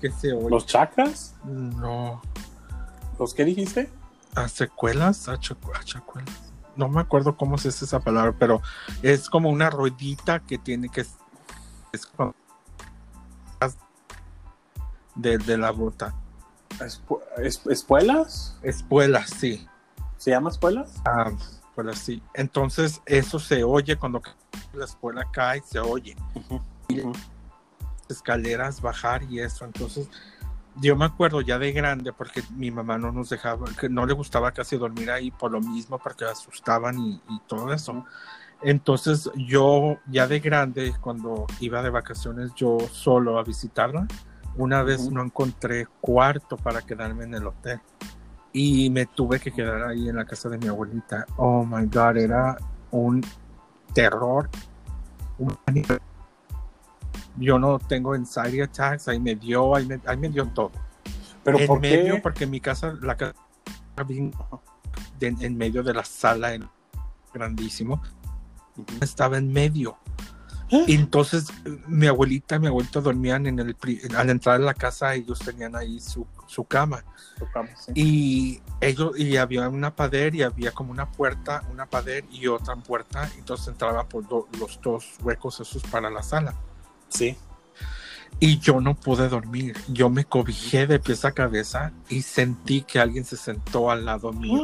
[SPEAKER 2] que se oye.
[SPEAKER 1] ¿Los chakras?
[SPEAKER 2] No,
[SPEAKER 1] ¿Los qué dijiste?
[SPEAKER 2] ¿A secuelas? ¿A, chacu- a chacuelas? No me acuerdo cómo se dice esa palabra, pero es como una ruedita que tiene que... Es como- de, de la bota.
[SPEAKER 1] Espu- es- ¿Espuelas?
[SPEAKER 2] Espuelas, sí.
[SPEAKER 1] ¿Se llama espuelas?
[SPEAKER 2] Ah, pues así. Entonces, eso se oye cuando la espuela cae, se oye. Escaleras, bajar y eso. Entonces, yo me acuerdo ya de grande porque mi mamá no nos dejaba, que no le gustaba casi dormir ahí por lo mismo, porque asustaban y, y todo eso. Entonces, yo ya de grande, cuando iba de vacaciones yo solo a visitarla, una vez no encontré cuarto para quedarme en el hotel. Y me tuve que quedar ahí en la casa de mi abuelita. Oh my God, era un terror. un. Yo no tengo anxiety attacks, ahí me dio, ahí me, ahí me dio todo.
[SPEAKER 1] ¿Pero
[SPEAKER 2] en
[SPEAKER 1] por
[SPEAKER 2] medio,
[SPEAKER 1] qué?
[SPEAKER 2] porque mi casa, la casa de- en medio de la sala, en- grandísimo, estaba en medio.
[SPEAKER 1] ¿Eh?
[SPEAKER 2] Y entonces mi abuelita y mi abuelito dormían en el al entrar a la casa ellos tenían ahí su, su cama
[SPEAKER 1] sí.
[SPEAKER 2] y ellos y había una pared y había como una puerta una pared y otra puerta y entonces entraban por do- los dos huecos esos para la sala
[SPEAKER 1] Sí.
[SPEAKER 2] y yo no pude dormir yo me cobijé de pies a cabeza y sentí que alguien se sentó al lado mío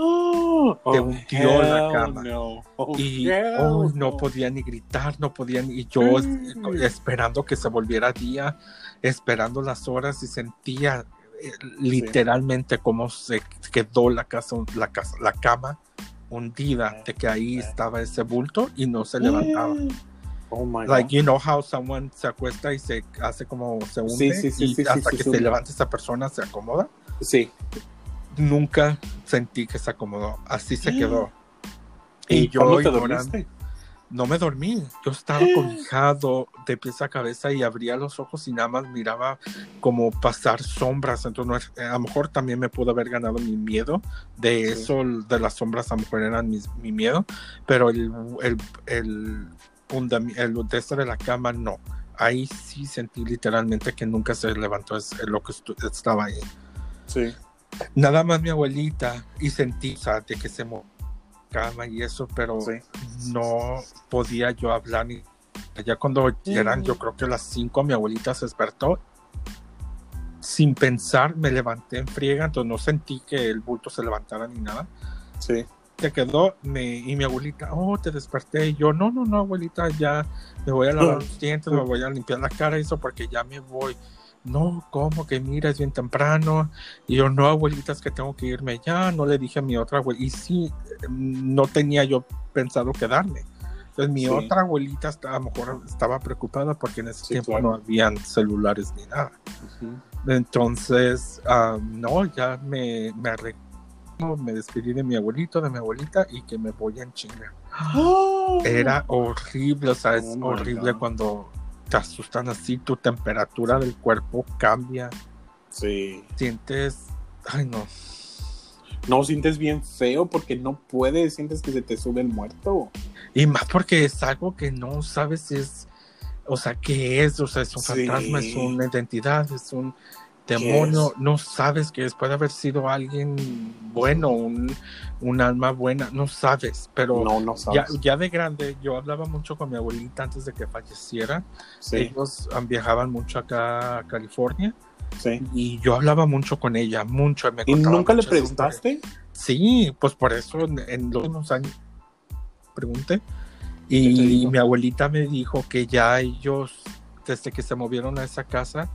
[SPEAKER 1] Oh,
[SPEAKER 2] Te hundió la cama.
[SPEAKER 1] no. Oh,
[SPEAKER 2] y oh, no
[SPEAKER 1] no.
[SPEAKER 2] podía ni gritar, no podía ni y yo
[SPEAKER 1] Mm.
[SPEAKER 2] esperando que se volviera día, esperando las horas y sentía eh, literalmente cómo se quedó la casa, la casa, la cama hundida de que ahí
[SPEAKER 1] Eh.
[SPEAKER 2] estaba ese bulto y no se levantaba.
[SPEAKER 1] Oh my
[SPEAKER 2] Like
[SPEAKER 1] God.
[SPEAKER 2] you know how someone se acuesta y se hace como se hunde
[SPEAKER 1] Sí, sí, sí,
[SPEAKER 2] y hasta que se levanta esa persona se acomoda.
[SPEAKER 1] Sí.
[SPEAKER 2] Nunca sentí que se acomodó, así se quedó. <gasps>
[SPEAKER 1] ¿Y,
[SPEAKER 2] Y yo
[SPEAKER 1] dormiste?
[SPEAKER 2] No me dormí, yo estaba <gasps> cobijado de pies a cabeza y abría los ojos y nada más miraba como pasar sombras. Entonces, es- a lo mejor también me pudo haber ganado mi miedo. De eso, de las sombras, a lo mejor eran mis- mi miedo. Pero el, el, el, el de este de la cama, no. Ahí sí sentí literalmente que nunca se levantó es- lo que estaba ahí.
[SPEAKER 1] Sí.
[SPEAKER 2] Nada más mi abuelita y sentí, o sea, de que se movió la cama y eso, pero
[SPEAKER 1] Sí.
[SPEAKER 2] no podía yo hablar ni ya cuando eran yo creo que las 5 mi abuelita se despertó sin pensar me levanté en friega entonces no sentí que el bulto se levantara ni nada
[SPEAKER 1] Sí.
[SPEAKER 2] Se quedó me, y mi abuelita oh te desperté y yo no no no abuelita ya me voy a lavar los dientes me voy a limpiar la cara eso porque ya me voy no, ¿cómo que mira? Es bien temprano. Y yo, no, abuelita, es que tengo que irme ya. No le dije a mi otra abuelita. Y sí, no tenía yo pensado quedarme. Entonces, mi
[SPEAKER 1] Sí.
[SPEAKER 2] otra abuelita está- a lo mejor estaba preocupada porque en ese
[SPEAKER 1] Sí,
[SPEAKER 2] tiempo
[SPEAKER 1] claro.
[SPEAKER 2] no habían celulares ni nada.
[SPEAKER 1] Ujú.
[SPEAKER 2] Entonces, ah, no, ya me, me me despedí de mi abuelito, de mi abuelita y que me voy en chinga. Era horrible, o sea, es
[SPEAKER 1] Oh
[SPEAKER 2] horrible cuando te asustan así, tu temperatura del cuerpo cambia,
[SPEAKER 1] Sí.
[SPEAKER 2] sientes, ay no,
[SPEAKER 1] No, sientes bien feo porque no puedes, sientes que se te sube el muerto.
[SPEAKER 2] y más porque es algo que no sabes si es, o sea, qué es, o sea, es un
[SPEAKER 1] Sí.
[SPEAKER 2] fantasma, es una identidad, es un demonio, no sabes que es, puede haber sido alguien bueno, un, un alma buena, no sabes, pero...
[SPEAKER 1] No, no
[SPEAKER 2] Ya,
[SPEAKER 1] sabes.
[SPEAKER 2] ya de grande, yo hablaba mucho con mi abuelita antes de que falleciera.
[SPEAKER 1] Sí,
[SPEAKER 2] Ellos viajaban mucho acá a California
[SPEAKER 1] sí.
[SPEAKER 2] y yo hablaba mucho con ella, mucho. me
[SPEAKER 1] ¿Y nunca le preguntaste?
[SPEAKER 2] Sí, pues por eso en, en los últimos años pregunté.
[SPEAKER 1] ¿Qué te
[SPEAKER 2] Y mi abuelita me dijo que ya ellos, desde que se movieron a esa casa,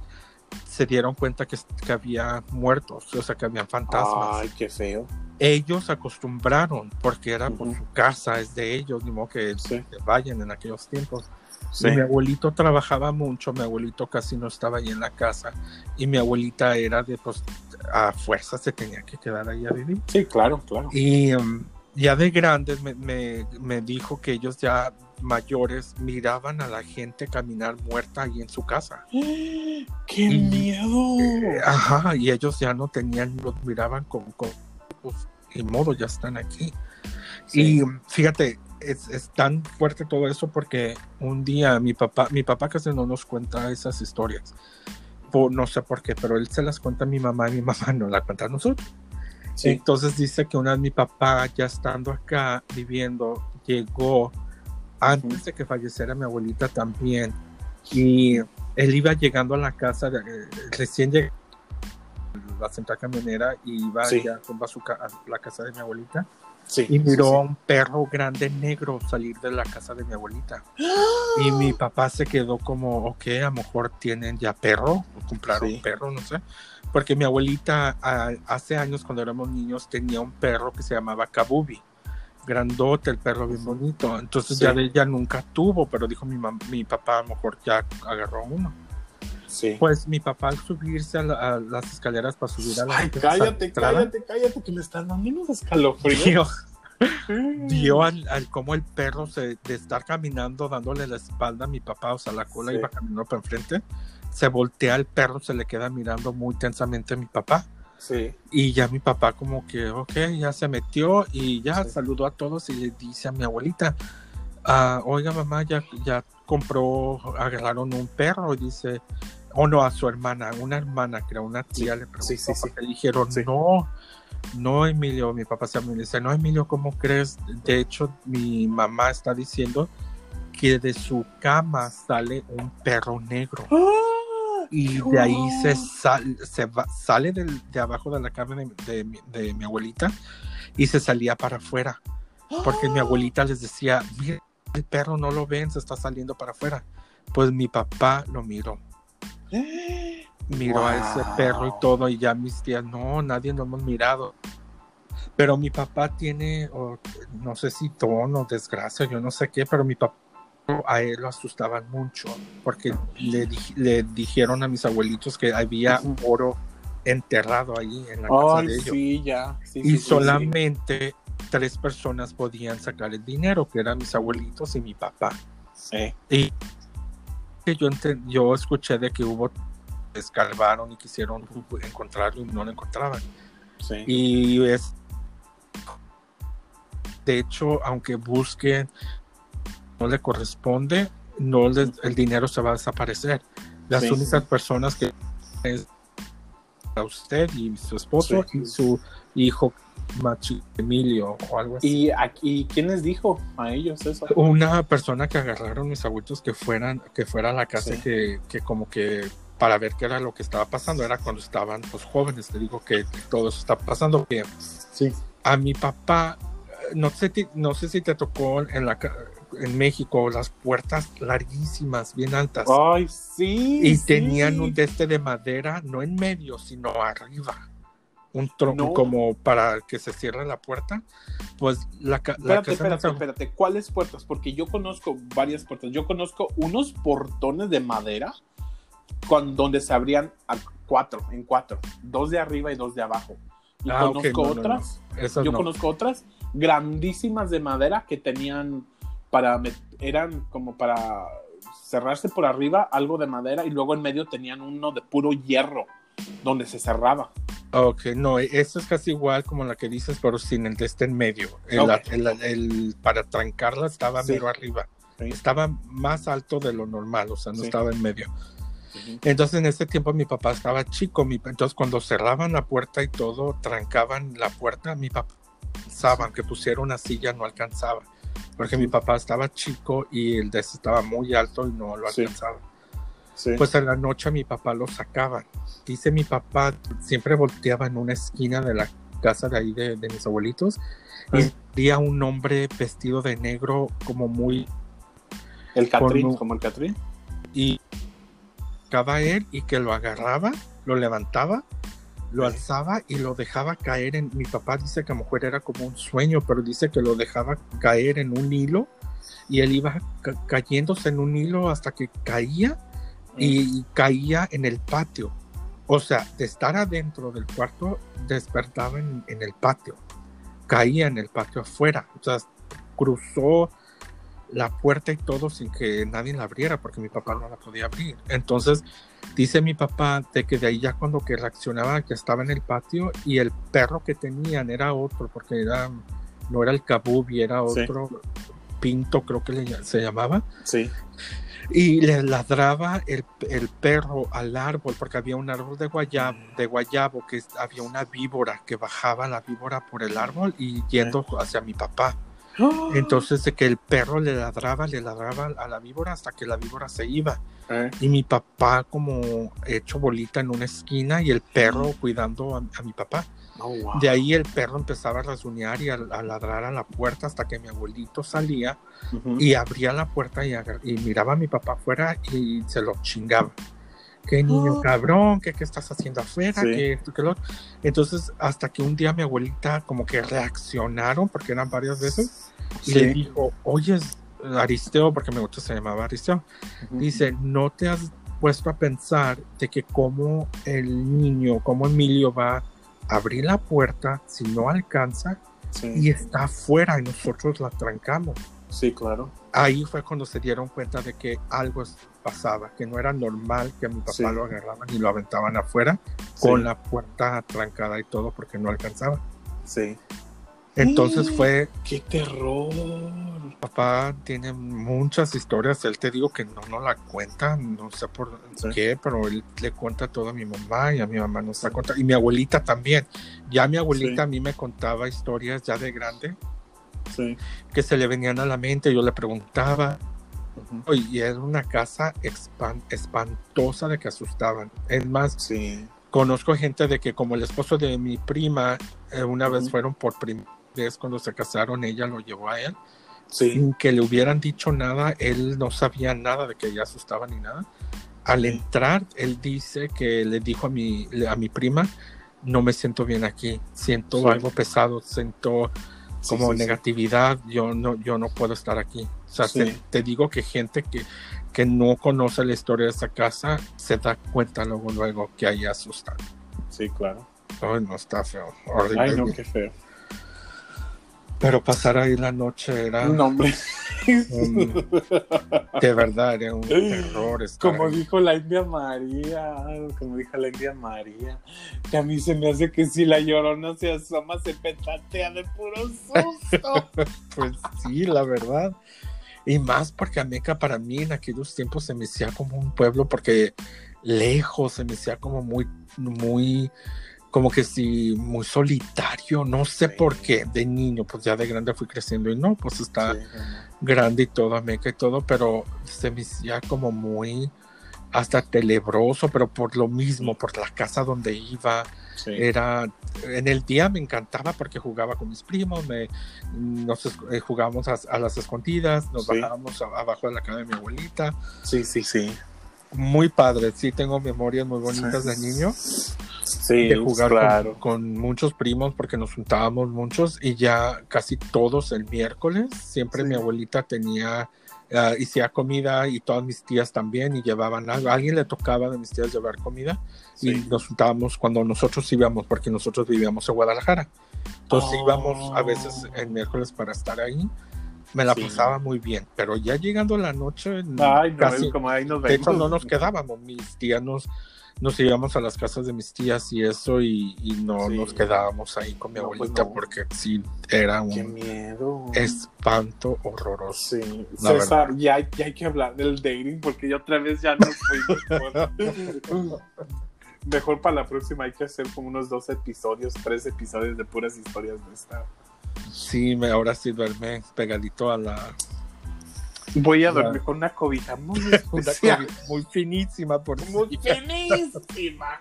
[SPEAKER 2] se dieron cuenta que, que había muertos, o sea, que habían fantasmas.
[SPEAKER 1] Ay, qué feo.
[SPEAKER 2] Ellos acostumbraron, porque era por
[SPEAKER 1] Ujú.
[SPEAKER 2] su casa, es de ellos, ni modo que
[SPEAKER 1] Sí.
[SPEAKER 2] que vayan en aquellos tiempos.
[SPEAKER 1] Sí.
[SPEAKER 2] Mi abuelito trabajaba mucho, mi abuelito casi no estaba ahí en la casa y mi abuelita era de pues a fuerza se tenía que quedar ahí a vivir.
[SPEAKER 1] Sí, claro, claro.
[SPEAKER 2] Y um, ya de grandes me, me- me dijo que ellos ya mayores miraban a la gente caminar muerta ahí en su casa. <gasps>
[SPEAKER 1] ¡Qué
[SPEAKER 2] Y-
[SPEAKER 1] miedo!
[SPEAKER 2] Ajá, y ellos ya no tenían, los miraban con, con pues, ni modo, ya están aquí.
[SPEAKER 1] Sí.
[SPEAKER 2] Y um, fíjate, es, es tan fuerte todo eso porque un día mi papá, mi papá casi no nos cuenta esas historias. Por- no sé por qué, pero él se las cuenta a mi mamá y mi <laughs> mamá no la cuenta a nosotros.
[SPEAKER 1] Sí.
[SPEAKER 2] Entonces dice que una vez mi papá, ya estando acá viviendo, llegó antes de que falleciera mi abuelita también. Y él iba llegando a la casa, de, eh, recién llegó la central camionera y iba
[SPEAKER 1] Sí.
[SPEAKER 2] ya a, su a la casa de mi abuelita
[SPEAKER 1] Sí,
[SPEAKER 2] y miró
[SPEAKER 1] sí,
[SPEAKER 2] a un perro grande negro salir de la casa de mi abuelita.
[SPEAKER 1] sí.
[SPEAKER 2] Y mi papá se quedó como, ok, a lo mejor tienen ya perro, o compraron
[SPEAKER 1] Sí.
[SPEAKER 2] perro, no sé. Porque mi abuelita a- hace años cuando éramos niños tenía un perro que se llamaba Kabubi. Grandote, el perro bien bonito. Entonces
[SPEAKER 1] Sí.
[SPEAKER 2] ya de ella nunca tuvo, pero dijo mi, mam- mi papá a lo mejor ya agarró uno.
[SPEAKER 1] Sí.
[SPEAKER 2] Pues mi papá al subirse a, la- a las escaleras para subir a la
[SPEAKER 1] Ay, cállate,
[SPEAKER 2] entrada,
[SPEAKER 1] cállate, cállate, que me están dando unos escalofríos.
[SPEAKER 2] Vio, vio <laughs> al, al cómo el perro se, de estar caminando dándole la espalda a mi papá, o sea, la cola
[SPEAKER 1] Sí.
[SPEAKER 2] iba caminando para enfrente, se voltea el perro, se le queda mirando muy tensamente a mi papá.
[SPEAKER 1] Sí.
[SPEAKER 2] Y ya mi papá como que, ok, ya se metió y ya
[SPEAKER 1] Sí.
[SPEAKER 2] saludó a todos y le dice a mi abuelita, "Ah, oiga mamá, ya, ya compró, agarraron un perro y dice, o no, a su hermana, una hermana, creo, una tía le preguntó,
[SPEAKER 1] sí, sí, sí.
[SPEAKER 2] le dijeron,
[SPEAKER 1] Sí.
[SPEAKER 2] no, no Emilio, mi papá se me dice, no Emilio, ¿cómo crees? De hecho, mi mamá está diciendo que de su cama sale un perro negro y de ahí se, sal- se va- sale del- de abajo de la cama de, de mi- de mi abuelita y se salía para afuera. Porque mi abuelita les decía, mira, el perro no lo ven, se está saliendo para afuera. Pues mi papá lo miró, <gasps> miró a ese perro y todo, y ya mis tías, no, nadie lo hemos mirado. Pero mi papá tiene, no sé si tono, desgracia, yo no sé qué, pero mi papá a él lo asustaban mucho porque le, di- le dijeron a mis abuelitos que había oro enterrado ahí en la casa de ellos
[SPEAKER 1] sí, ya. Sí,
[SPEAKER 2] y
[SPEAKER 1] sí,
[SPEAKER 2] solamente tres personas podían sacar el dinero, que eran mis abuelitos y mi papá.
[SPEAKER 1] Sí.
[SPEAKER 2] Y yo, yo escuché de que hubo, escarbaron y quisieron encontrarlo y no lo encontraban. Y es, de hecho, aunque busquen, no le corresponde, no les- el dinero se va a desaparecer. Las
[SPEAKER 1] Sí.
[SPEAKER 2] únicas personas que es a usted y su esposo
[SPEAKER 1] Sí.
[SPEAKER 2] y su hijo Machi Emilio o algo así.
[SPEAKER 1] ¿Y aquí quién les dijo a ellos eso?
[SPEAKER 2] Una persona que agarraron mis abuelitos que fueran, que fuera a la casa
[SPEAKER 1] Sí.
[SPEAKER 2] que, que como que para ver qué era lo que estaba pasando, era cuando estaban pues jóvenes, te digo que todo eso está pasando, que
[SPEAKER 1] Sí.
[SPEAKER 2] a mi papá, no sé, no sé si te tocó en la en México las puertas larguísimas, bien altas,
[SPEAKER 1] Ay, sí.
[SPEAKER 2] y
[SPEAKER 1] sí.
[SPEAKER 2] tenían un de este de madera, no en medio, sino arriba, un tronco
[SPEAKER 1] No.
[SPEAKER 2] como para que se cierre la puerta, pues la, ca- la
[SPEAKER 1] Espérate,
[SPEAKER 2] casa
[SPEAKER 1] espérate,
[SPEAKER 2] nos-
[SPEAKER 1] espérate. ¿Cuáles puertas? Porque yo conozco varias puertas. Yo conozco unos portones de madera con, donde se abrían a cuatro, en cuatro. Dos de arriba y dos de abajo. Y
[SPEAKER 2] Ah,
[SPEAKER 1] conozco
[SPEAKER 2] no, no,
[SPEAKER 1] otras. yo
[SPEAKER 2] no.
[SPEAKER 1] conozco otras grandísimas de madera que tenían para eran como para cerrarse por arriba algo de madera y luego en medio tenían uno de puro hierro donde se cerraba.
[SPEAKER 2] Ok, no, eso es casi igual como la que dices, pero sin el de este en medio. El,
[SPEAKER 1] Ok.
[SPEAKER 2] el- el- para trancarla estaba
[SPEAKER 1] Sí.
[SPEAKER 2] mero arriba.
[SPEAKER 1] Sí.
[SPEAKER 2] Estaba más alto de lo normal, o sea, no
[SPEAKER 1] Sí.
[SPEAKER 2] estaba en medio. Entonces en ese tiempo mi papá estaba chico, mi- entonces cuando cerraban la puerta y todo, trancaban la puerta, mi papá pensaban que pusiera una silla, no alcanzaba, porque mi papá estaba chico y el de ese estaba muy alto y no lo alcanzaba.
[SPEAKER 1] Sí.
[SPEAKER 2] Pues en la noche mi papá lo sacaban. Dice mi papá, siempre volteaba en una esquina de la casa de ahí de, de mis abuelitos y veía un hombre vestido de negro como muy
[SPEAKER 1] el Catrín,
[SPEAKER 2] un-
[SPEAKER 1] como el Catrín.
[SPEAKER 2] y acaba él y que lo agarraba, lo levantaba, lo alzaba y lo dejaba caer en mi papá dice que a lo mejor era como un sueño, pero dice que lo dejaba caer en un hilo y él iba ca- cayéndose en un hilo hasta que caía y caía en el patio. O sea, de estar adentro del cuarto, despertaba en, en el patio. Caía en el patio afuera. O sea, cruzó la puerta y todo sin que nadie la abriera porque mi papá no la podía abrir. Entonces, dice mi papá de que de ahí ya cuando que reaccionaba que estaba en el patio y el perro que tenían era otro porque era no era el cabubi, era
[SPEAKER 1] Sí.
[SPEAKER 2] otro pinto creo que le- se llamaba
[SPEAKER 1] Sí.
[SPEAKER 2] y le ladraba el, el perro al árbol porque había un árbol de guayabo, de guayabo que había una víbora que bajaba la víbora por el árbol y yendo hacia mi papá. Entonces de que el perro le ladraba, le ladraba a la víbora hasta que la víbora se iba.
[SPEAKER 1] Eh,
[SPEAKER 2] Y mi papá como hecho bolita en una esquina y el perro cuidando a, a mi papá.
[SPEAKER 1] oh, wow.
[SPEAKER 2] De ahí el perro empezaba a rasguñar y a, a ladrar a la puerta hasta que mi abuelito salía y abría la puerta y, miraba a mi papá afuera y se lo chingaba. Qué niño
[SPEAKER 1] Ah.
[SPEAKER 2] cabrón, ¿qué, qué estás haciendo afuera?
[SPEAKER 1] Sí.
[SPEAKER 2] ¿Qué esto, qué lo otro? Entonces, hasta que un día mi abuelita como que reaccionaron, porque eran varias veces, y le dijo, oye, Aristeo, porque me gusta se llamaba Aristeo,
[SPEAKER 1] Ujú.
[SPEAKER 2] dice, ¿no te has puesto a pensar de que como el niño, como Emilio va a abrir la puerta si no alcanza
[SPEAKER 1] Sí.
[SPEAKER 2] y está afuera y nosotros la trancamos?
[SPEAKER 1] Sí, claro.
[SPEAKER 2] ahí fue cuando se dieron cuenta de que algo pasaba, que no era normal que a mi papá
[SPEAKER 1] Sí.
[SPEAKER 2] lo agarraban y lo aventaban afuera
[SPEAKER 1] Sí.
[SPEAKER 2] con la puerta trancada y todo porque no alcanzaba.
[SPEAKER 1] Sí.
[SPEAKER 2] Entonces
[SPEAKER 1] Mm.
[SPEAKER 2] fue,
[SPEAKER 1] ¡Qué terror!
[SPEAKER 2] papá tiene muchas historias, él te digo que no nos la cuenta, no sé por
[SPEAKER 1] Sí.
[SPEAKER 2] qué, pero él le cuenta todo a mi mamá y a mi mamá nos la cuenta, y mi abuelita también. Ya mi abuelita
[SPEAKER 1] Sí.
[SPEAKER 2] a mí me contaba historias ya de grande
[SPEAKER 1] Sí.
[SPEAKER 2] que se le venían a la mente, yo le preguntaba. Y era una casa espantosa de que asustaban. Es más,
[SPEAKER 1] Sí.
[SPEAKER 2] conozco gente de que como el esposo de mi prima, eh, una vez fueron por primera vez cuando se casaron, ella lo llevó a él.
[SPEAKER 1] Sí.
[SPEAKER 2] Sin que le hubieran dicho nada, él no sabía nada de que ella asustaba ni nada. Al entrar, él dice que le dijo a mi, a mi prima, no me siento bien aquí, siento
[SPEAKER 1] Sí.
[SPEAKER 2] algo pesado, siento como
[SPEAKER 1] sí, sí.
[SPEAKER 2] negatividad, yo no, yo no puedo estar aquí. O sea, te, te digo que gente que, que no conoce la historia de esa casa se da cuenta luego, luego que ahí asustan.
[SPEAKER 1] Sí, claro.
[SPEAKER 2] Ay, no está feo, horrible.
[SPEAKER 1] Ay, no, qué feo.
[SPEAKER 2] Pero pasar ahí la noche era,
[SPEAKER 1] No, hombre.
[SPEAKER 2] un- <laughs> de verdad, era un terror.
[SPEAKER 1] Como
[SPEAKER 2] ahí.
[SPEAKER 1] dijo la India María, como dijo la India María, que a mí se me hace que si la llorona se asoma, se petatea de puro susto. <laughs>
[SPEAKER 2] Pues sí, la verdad. Y más porque Ameca para mí en aquellos tiempos se me hacía como un pueblo porque lejos, se me hacía como muy, muy, como que sí, muy solitario, no sé
[SPEAKER 1] Sí.
[SPEAKER 2] por qué, de niño, pues ya de grande fui creciendo y no, pues está
[SPEAKER 1] Sí,
[SPEAKER 2] grande y todo, Ameca y todo, pero se me hacía como muy hasta tenebroso, pero por lo mismo, por la casa donde iba,
[SPEAKER 1] sí.
[SPEAKER 2] era en el día me encantaba porque jugaba con mis primos, me, nos eh, jugábamos a, a las escondidas, nos bajábamos a- abajo de la casa de mi abuelita.
[SPEAKER 1] sí, sí, sí.
[SPEAKER 2] Muy padre, sí tengo memorias muy bonitas
[SPEAKER 1] Sí.
[SPEAKER 2] de niño,
[SPEAKER 1] Sí,
[SPEAKER 2] de jugar
[SPEAKER 1] claro.
[SPEAKER 2] con, con muchos primos porque nos juntábamos muchos y ya casi todos el miércoles, siempre
[SPEAKER 1] Sí.
[SPEAKER 2] mi abuelita tenía, ah, hacía comida y todas mis tías también y llevaban algo, a alguien le tocaba de mis tías llevar comida y
[SPEAKER 1] Sí.
[SPEAKER 2] nos juntábamos cuando nosotros íbamos, porque nosotros vivíamos en Guadalajara. Entonces
[SPEAKER 1] Oh.
[SPEAKER 2] íbamos a veces el miércoles para estar ahí me la
[SPEAKER 1] Sí.
[SPEAKER 2] pasaba muy bien, pero ya llegando la noche,
[SPEAKER 1] Ay, no,
[SPEAKER 2] casi,
[SPEAKER 1] como ahí nos
[SPEAKER 2] de hecho no nos quedábamos, mis tías nos, nos íbamos a las casas de mis tías y eso, y, y no
[SPEAKER 1] Sí.
[SPEAKER 2] nos quedábamos ahí con mi
[SPEAKER 1] No, pues
[SPEAKER 2] abuelita
[SPEAKER 1] no.
[SPEAKER 2] porque sí, era
[SPEAKER 1] Qué
[SPEAKER 2] un
[SPEAKER 1] miedo.
[SPEAKER 2] espanto horroroso.
[SPEAKER 1] Sí, César, ya hay, ya hay que hablar del dating porque yo otra vez ya no fui. <laughs> Mejor para la próxima hay que hacer como unos dos episodios, tres episodios de puras historias de esta.
[SPEAKER 2] Sí, me, ahora sí duerme pegadito a la...
[SPEAKER 1] Voy a dormir con una cobija muy <laughs>
[SPEAKER 2] Una finísima, por
[SPEAKER 1] muy finísima,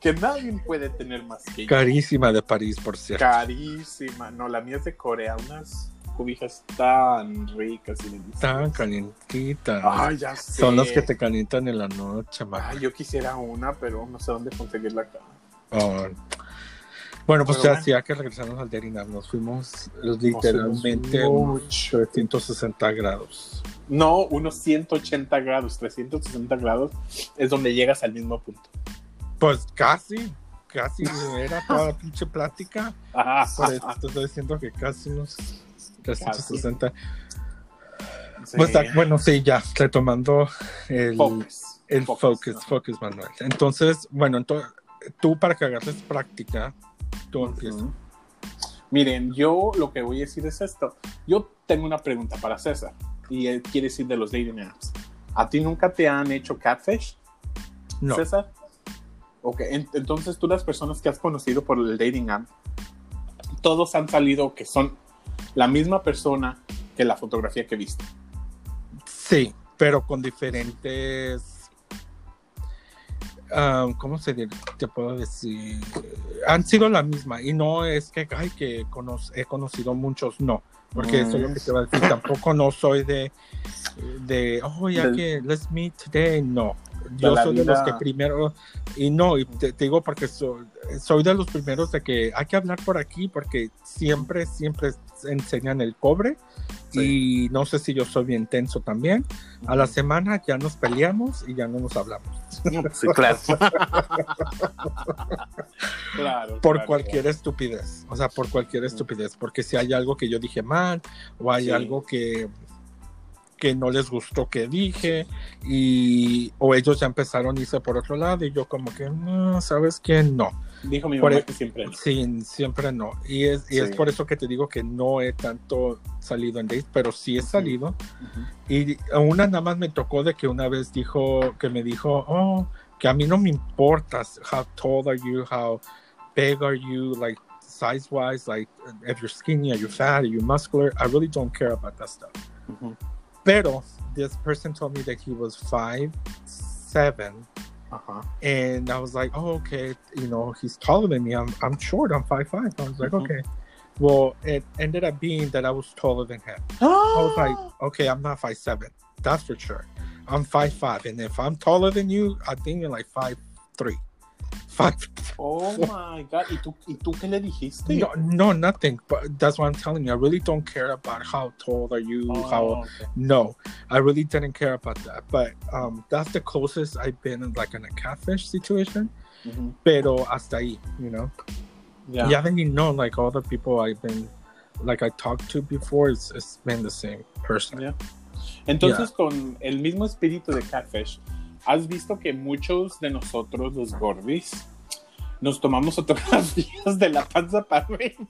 [SPEAKER 1] que nadie puede tener más que yo.
[SPEAKER 2] Carísima de París, por cierto.
[SPEAKER 1] Carísima. No, la mía es de Corea, unas cobijas tan ricas y deliciosas.
[SPEAKER 2] Tan calientitas.
[SPEAKER 1] Ay, ya sé.
[SPEAKER 2] Son las que te calientan en la noche, man.
[SPEAKER 1] Ay, yo quisiera una, pero no sé dónde conseguirla acá.
[SPEAKER 2] Oh. Bueno, pues
[SPEAKER 1] bueno.
[SPEAKER 2] hay que regresarnos al app. Nos fuimos literalmente
[SPEAKER 1] Nos fuimos mucho.
[SPEAKER 2] 360 grados.
[SPEAKER 1] No, unos 180 grados, 360 grados es donde llegas al mismo punto.
[SPEAKER 2] Pues casi, casi era toda la pinche plática.
[SPEAKER 1] Ajá,
[SPEAKER 2] Por eso te estoy diciendo que casi unos 360.
[SPEAKER 1] Sí.
[SPEAKER 2] Pues, bueno, sí, ya, retomando el
[SPEAKER 1] focus.
[SPEAKER 2] el focus, focus,
[SPEAKER 1] ¿no?
[SPEAKER 2] Manuel. Entonces, bueno, entonces, tú para que agarres práctica, tú empiezas.
[SPEAKER 1] Ujú. Miren, yo lo que voy a decir es esto. Yo tengo una pregunta para César y él quiere decir de los dating apps. ¿A ti nunca te han hecho catfish,
[SPEAKER 2] No,
[SPEAKER 1] César? Ok, en- entonces tú las personas que has conocido por el dating app, todos han salido que son la misma persona que la fotografía que viste.
[SPEAKER 2] sí, pero con diferentes. Ah, ¿Cómo se te puedo decir? Han sido la misma y no es que, ay, que cono- he conocido muchos, no. Porque eso es lo que te va a decir. Tampoco no soy de, de oh, ya
[SPEAKER 1] Del-
[SPEAKER 2] que let's meet today. No. Yo soy de los
[SPEAKER 1] vida.
[SPEAKER 2] que primero, y no, y te, te digo porque soy, soy de los primeros de que hay que hablar por aquí porque siempre, siempre enseñan el cobre y no sé si yo soy bien tenso también. A la semana ya nos peleamos y ya no nos hablamos. <laughs>
[SPEAKER 1] Sí, <laughs> claro. claro.
[SPEAKER 2] Por
[SPEAKER 1] claro,
[SPEAKER 2] cualquier estupidez, o sea, por cualquier estupidez, porque si hay algo que yo dije mal o hay
[SPEAKER 1] Sí.
[SPEAKER 2] algo que que no les gustó que dije y o ellos ya empezaron a irse por otro lado y yo como que no, ¿sabes qué? No.
[SPEAKER 1] Dijo mi
[SPEAKER 2] Por
[SPEAKER 1] mamá
[SPEAKER 2] e-
[SPEAKER 1] que siempre.
[SPEAKER 2] Sí, siempre no. Y es, y es
[SPEAKER 1] Sí.
[SPEAKER 2] por eso que te digo que no he tanto salido en dates, pero sí he salido.
[SPEAKER 1] Ujú.
[SPEAKER 2] Y una nada más me tocó de que una vez dijo, que me dijo, oh, que a mí no me importa how tall are you, how big are you, like size wise, like if you're skinny, are you fat, are you muscular. I really don't care about that stuff.
[SPEAKER 1] Ujú.
[SPEAKER 2] Pero this person told me that he was five seven,
[SPEAKER 1] Ajá.
[SPEAKER 2] and I was like, oh, okay, you know, he's taller than me. I'm I'm short. I'm five five. I was like,
[SPEAKER 1] Mhm.
[SPEAKER 2] okay. Well, it ended up being that I was taller than him. <gasps> I was like, okay, I'm not five seven. That's for sure. I'm five five, and if I'm taller than you, I think you're like five three, five.
[SPEAKER 1] Oh my god. ¿Y tú, ¿Y tú qué le dijiste?
[SPEAKER 2] No, no, nothing. But that's what I'm telling you. I really don't care about how tall are you.
[SPEAKER 1] Oh,
[SPEAKER 2] how
[SPEAKER 1] okay.
[SPEAKER 2] no, I really didn't care about that. But um, that's the closest I've been in like in a catfish situation.
[SPEAKER 1] Ujú.
[SPEAKER 2] Pero hasta ahí, you know.
[SPEAKER 1] Yeah.
[SPEAKER 2] Yeah, then you know, like all the people I've been, like I talked to before, it's, it's been the same person.
[SPEAKER 1] Ya. Entonces, con el mismo espíritu de Catfish, ¿has visto que muchos de nosotros, los gordis, nos tomamos fotografías <laughs> de la panza para arriba?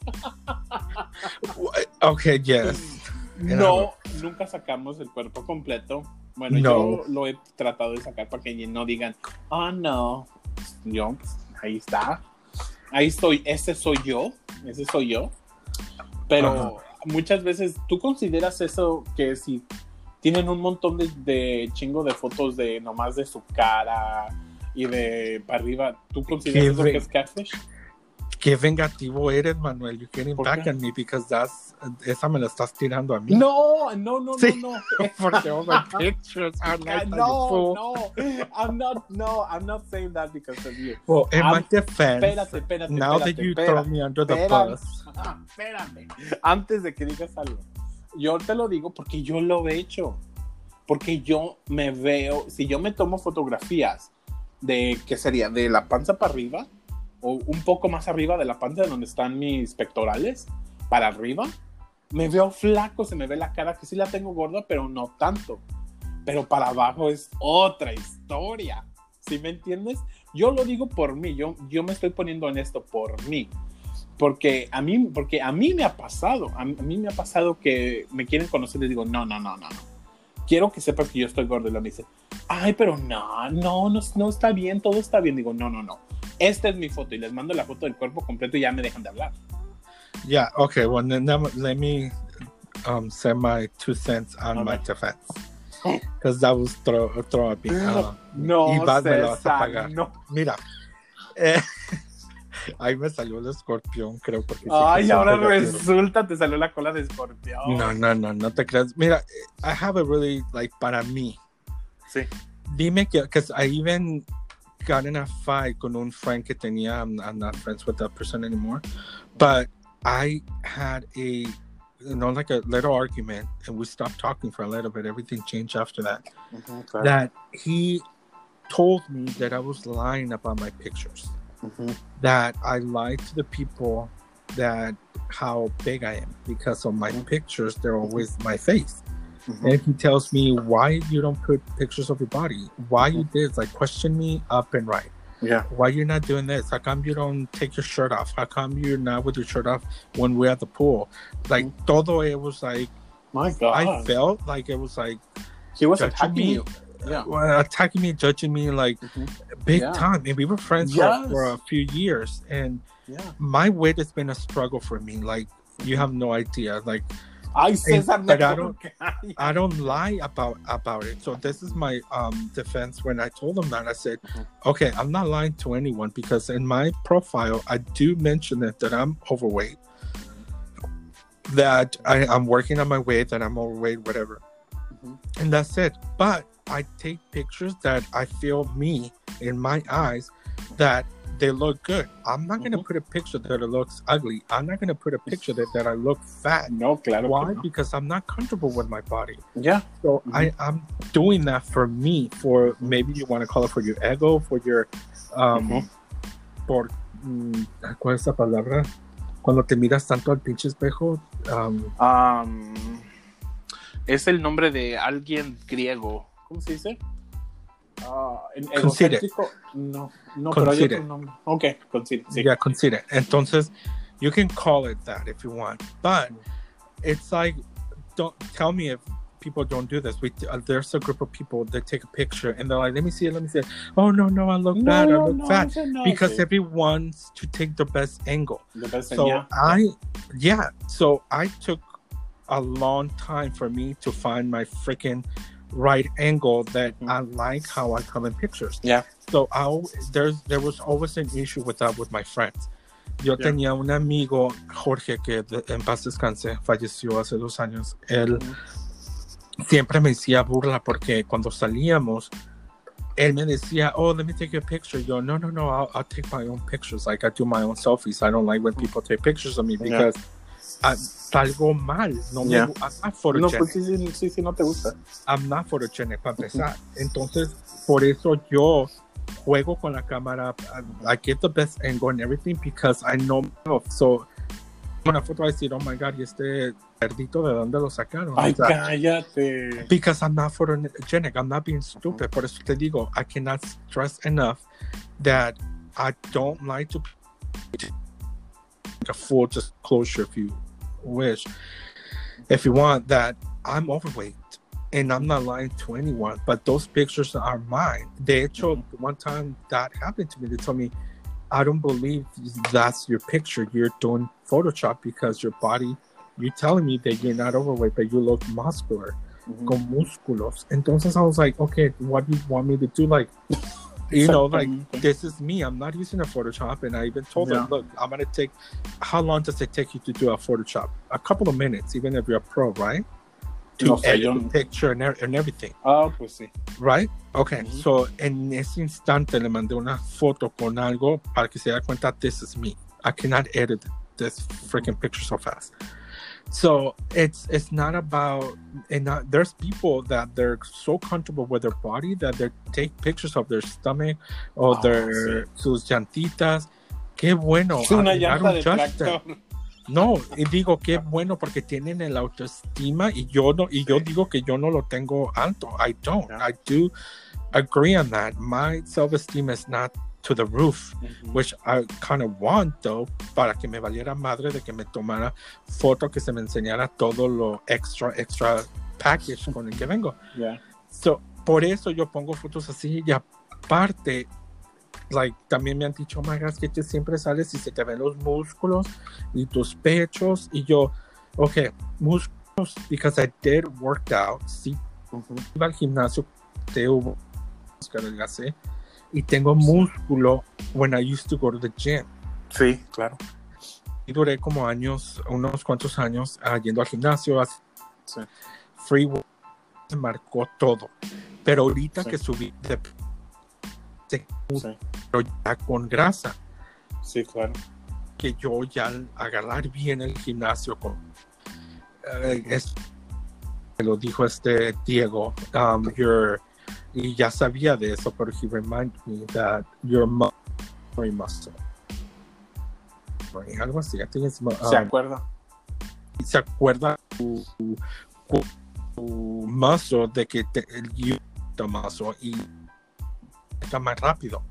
[SPEAKER 2] Okay, yes.
[SPEAKER 1] No, nunca sacamos el cuerpo completo. Bueno,
[SPEAKER 2] No.
[SPEAKER 1] yo lo he tratado de sacar para que no digan, oh no, yo, pues, ahí está, ahí estoy, ese soy yo, ese soy yo. Pero muchas veces, ¿tú consideras eso que si tienen un montón de, de chingo de fotos de nomás de su cara y de para arriba, ¿tú consideras eso que es catfish?
[SPEAKER 2] Qué vengativo eres, Manuel. Getting
[SPEAKER 1] ¿Por
[SPEAKER 2] back at me because that's esa me la estás tirando a mí.
[SPEAKER 1] No, no, no,
[SPEAKER 2] Sí.
[SPEAKER 1] no, no. <laughs>
[SPEAKER 2] Porque all my pictures are <laughs> like that, you
[SPEAKER 1] no, no, I'm not, no, I'm not saying that because of you.
[SPEAKER 2] Well, in
[SPEAKER 1] I'm-
[SPEAKER 2] my defense,
[SPEAKER 1] Espérate, espérate,
[SPEAKER 2] now that
[SPEAKER 1] espérate,
[SPEAKER 2] you
[SPEAKER 1] espérate.
[SPEAKER 2] throw me under the bus,
[SPEAKER 1] espérame. Antes de que digas algo, yo te lo digo porque yo lo he hecho. Porque yo me veo, si yo me tomo fotografías de, ¿qué sería? De la panza para arriba o un poco más arriba de la panza de donde están mis pectorales, para arriba, me veo flaco, se me ve la cara que sí la tengo gorda, pero no tanto. Pero para abajo es otra historia. ¿Sí me entiendes? Yo lo digo por mí, yo, yo me estoy poniendo en esto por mí. Porque a mí, porque a mí me ha pasado, a mí, me ha pasado que me quieren conocer y les digo, no, no, no, no. Quiero que sepas que yo estoy gordo. Y lo me dice, ay, pero no, no, no, no está bien, todo está bien. Digo, no, no, no. Esta es mi foto y les mando la foto del cuerpo completo y ya me dejan de hablar.
[SPEAKER 2] Yeah, okay. Well, then let me um, say my two cents on my
[SPEAKER 1] Okay.
[SPEAKER 2] defense. Because that was throw, throw a big, uh,
[SPEAKER 1] No,
[SPEAKER 2] Iván me lo vas a
[SPEAKER 1] César,
[SPEAKER 2] pagar.
[SPEAKER 1] no.
[SPEAKER 2] Mira, eh, <laughs> <laughs> ahí me salió el escorpión, creo. Porque
[SPEAKER 1] Ay, ahora resulta, te salió la cola de escorpión.
[SPEAKER 2] No, no, no, no te creas. Mira, eh, I have a really, like, para mí,
[SPEAKER 1] Sí.
[SPEAKER 2] dime que, because I even got in a fight con un friend que tenía, I'm, I'm not friends with that person anymore, but I had a, you know, like a little argument and we stopped talking for a little bit. Everything changed after that.
[SPEAKER 1] Ujú, claro.
[SPEAKER 2] That he told me that I was lying about my pictures,
[SPEAKER 1] Ujú.
[SPEAKER 2] that I lie to the people that how big I am because of my
[SPEAKER 1] Mhm.
[SPEAKER 2] pictures, they're mm-hmm. always my face.
[SPEAKER 1] Ujú.
[SPEAKER 2] And he tells me why you don't put pictures of your body, why you did like question me up and right.
[SPEAKER 1] Yeah.
[SPEAKER 2] Why you're not doing this? How come you don't take your shirt off? How come you're not with your shirt off when we're at the pool? Like todo it was like
[SPEAKER 1] My God.
[SPEAKER 2] I felt like it was like
[SPEAKER 1] he was attacking
[SPEAKER 2] me.
[SPEAKER 1] you. Yeah.
[SPEAKER 2] well, attacking me, judging me like
[SPEAKER 1] Ujú.
[SPEAKER 2] big
[SPEAKER 1] Yeah.
[SPEAKER 2] time. And we were friends
[SPEAKER 1] Yes.
[SPEAKER 2] for, for a few years. And
[SPEAKER 1] Yeah.
[SPEAKER 2] my weight has been a struggle for me. Like you have no idea. Like
[SPEAKER 1] Ay, César,
[SPEAKER 2] but I don't- I don't lie about about it. So this is my um defense when I told them that I said,
[SPEAKER 1] Mhm.
[SPEAKER 2] okay, I'm not lying to anyone because in my profile I do mention it that I'm overweight, that I, I'm working on my weight, that I'm overweight, whatever,
[SPEAKER 1] Mhm.
[SPEAKER 2] and that's it. But I take pictures that I feel me in my eyes that they look good. I'm not gonna
[SPEAKER 1] Mhm.
[SPEAKER 2] put a picture that it looks ugly. I'm not gonna put a picture that, that I look fat.
[SPEAKER 1] No, claro.
[SPEAKER 2] Why?
[SPEAKER 1] no.
[SPEAKER 2] Because I'm not comfortable with my body.
[SPEAKER 1] Yeah.
[SPEAKER 2] So
[SPEAKER 1] Mhm.
[SPEAKER 2] I, I'm doing that for me, for maybe you want to call it for your ego, for your, um,
[SPEAKER 1] Ujú.
[SPEAKER 2] por, mm, ¿cuál es la palabra? Cuando te miras tanto al pinche espejo, um,
[SPEAKER 1] Um, es el nombre de alguien griego. ¿Cómo se dice?
[SPEAKER 2] Concede.
[SPEAKER 1] egocéntrico. No, no, pero hay otro nombre. Ok, consider. Sí.
[SPEAKER 2] yeah, consider. Entonces, you can call it that if you want, but it's like, don't tell me if people don't do this. We uh, there's a group of people that take a picture and they're like, let me see it, let me see it. Oh no, no, I look bad, I look fat. Because everyone wants to take the best angle.
[SPEAKER 1] The best
[SPEAKER 2] so
[SPEAKER 1] yeah.
[SPEAKER 2] I, yeah. So I took a long time for me to find my freaking right angle that
[SPEAKER 1] Mhm.
[SPEAKER 2] I like how I come in pictures.
[SPEAKER 1] Yeah.
[SPEAKER 2] So I there's there was always an issue with that with my friends. Yo
[SPEAKER 1] Yeah.
[SPEAKER 2] tenía un amigo, Jorge, que de- en paz descanse, falleció hace dos años. Él
[SPEAKER 1] Ujú.
[SPEAKER 2] siempre me decía burla porque cuando salíamos, él me decía, oh, let me take a picture. Yo, no, no, no, I'll, I'll take my own pictures. Like I do my own selfies. I don't like when people take pictures of me
[SPEAKER 1] Yeah.
[SPEAKER 2] I, salgo mal. No me,
[SPEAKER 1] Yeah.
[SPEAKER 2] gu- I'm not
[SPEAKER 1] No,
[SPEAKER 2] photogenic.
[SPEAKER 1] pues sí, sí, sí, no te gusta.
[SPEAKER 2] I'm not photogenic para empezar. Entonces, por eso yo juego con la cámara. I, I get the best angle and everything because I know myself. So, una foto I decir, oh my God, y este cerdito, ¿de dónde lo sacaron?
[SPEAKER 1] Ay,
[SPEAKER 2] O sea,
[SPEAKER 1] cállate.
[SPEAKER 2] because I'm not photogenic. I'm not being stupid. Por eso te digo, I cannot stress enough that I don't like to a full disclosure you wish. If you want that, I'm overweight. And I'm not lying to anyone, but those pictures are mine. De hecho, mm-hmm. one time that happened to me, they told me, I don't believe that's your picture. You're doing Photoshop because your body, you're telling me that you're not overweight, but you look muscular
[SPEAKER 1] Ujú.
[SPEAKER 2] con músculos. Entonces I was like, okay, what do you want me to do? Like, you know, like this is me. I'm not using a Photoshop. And I even told
[SPEAKER 1] Yeah.
[SPEAKER 2] them, look, I'm gonna take. How long does it take you to do a Photoshop? A couple of minutes, even if you're a pro, right? To
[SPEAKER 1] No
[SPEAKER 2] edit the picture and, e- and everything,
[SPEAKER 1] Ah, pues sí.
[SPEAKER 2] right? Okay.
[SPEAKER 1] Mhm.
[SPEAKER 2] So en ese instante le mandé una foto con algo para que se dé cuenta, this is me. I cannot edit this freaking picture so fast. So it's it's not about and not, there's people that they're so comfortable with their body that they take pictures of their stomach or
[SPEAKER 1] Ah,
[SPEAKER 2] their sus llantitas. Qué bueno.
[SPEAKER 1] Es una
[SPEAKER 2] I- I
[SPEAKER 1] llanta
[SPEAKER 2] don't
[SPEAKER 1] de
[SPEAKER 2] judge them.
[SPEAKER 1] tractor.
[SPEAKER 2] No, y digo qué bueno porque tienen el autoestima y yo no y yo digo que yo no lo tengo alto. I don't. I do agree on that. My self-esteem is not to the roof, which I kind of want though, para que me valiera madre de que me tomara foto, que se me enseñara todo lo extra, extra package con el que vengo. <laughs>
[SPEAKER 1] Yeah.
[SPEAKER 2] So, por eso yo pongo fotos así y aparte, like, también me han dicho, oh my God, que tú siempre sales y se te ven los músculos y tus pechos y yo, ok, músculos, because I did work out, sí, iba al gimnasio, te hubo que adelgacé y tengo músculo when I used to go to the gym.
[SPEAKER 1] Sí, claro.
[SPEAKER 2] Y duré como años, unos cuantos años ah, yendo al gimnasio, a
[SPEAKER 1] Sí.
[SPEAKER 2] free work, se marcó todo. Pero ahorita
[SPEAKER 1] Sí.
[SPEAKER 2] que subí de se-
[SPEAKER 1] Sí,
[SPEAKER 2] pero ya con grasa,
[SPEAKER 1] sí, claro.
[SPEAKER 2] que yo ya al agarrar bien el gimnasio con eh, es me lo dijo este Diego, um, your- y ya sabía de eso, pero he reminded me that your memory muscle. Algo así, I think it's, um,
[SPEAKER 1] ¿Se acuerda?
[SPEAKER 2] se acuerda tu, tu, tu muscle de que te, el muscle y está más rápido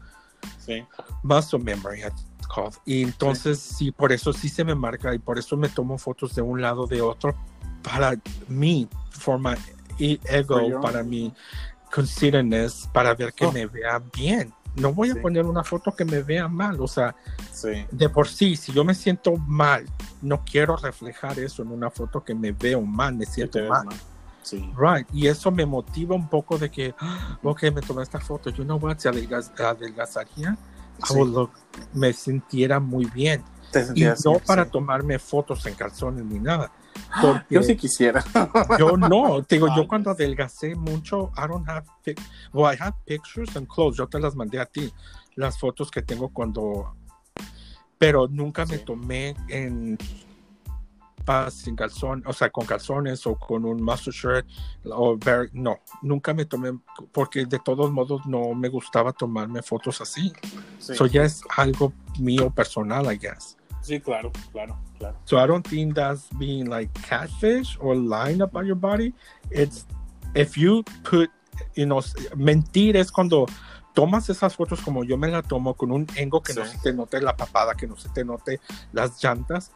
[SPEAKER 1] Sí.
[SPEAKER 2] muscle memory it's called. y entonces sí. por eso sí se me marca y por eso me tomo fotos de un lado de otro para mí for my e- ego para mi considerness para ver que
[SPEAKER 1] Oh.
[SPEAKER 2] me vea bien no voy a
[SPEAKER 1] Sí.
[SPEAKER 2] poner una foto que me vea mal o sea
[SPEAKER 1] Sí.
[SPEAKER 2] de por sí, si yo me siento mal, no quiero reflejar eso en una foto que me veo mal, me siento mal.
[SPEAKER 1] mal. Sí.
[SPEAKER 2] Right, y eso me motiva un poco de que, "Ah, ok, me tomé esta foto, you know what, se adelgaz- adelgazaría, I
[SPEAKER 1] Sí.
[SPEAKER 2] would look- me sintiera muy bien.
[SPEAKER 1] Te
[SPEAKER 2] Y
[SPEAKER 1] sentías
[SPEAKER 2] no
[SPEAKER 1] así,
[SPEAKER 2] para
[SPEAKER 1] sí.
[SPEAKER 2] tomarme fotos en calzones ni nada.
[SPEAKER 1] Ah,
[SPEAKER 2] porque-
[SPEAKER 1] Yo sí quisiera. <laughs>
[SPEAKER 2] Yo no, te digo, yo cuando adelgacé mucho, I don't have, pic well, I have pictures and clothes, yo te las mandé a ti, las fotos que tengo cuando, pero nunca me
[SPEAKER 1] Sí.
[SPEAKER 2] tomé en paz sin calzón, o sea, con calzones o con un muscle shirt, o very- no, nunca me tomé, porque de todos modos no me gustaba tomarme fotos así.
[SPEAKER 1] Sí.
[SPEAKER 2] So ya es algo mío personal, I guess.
[SPEAKER 1] Sí, claro, claro, claro.
[SPEAKER 2] So I don't think that's being like catfish or lying about your body. It's if you put, you know, mentir es cuando tomas esas fotos como yo me la tomo con un engo que no se te note la papada, que no se te note las llantas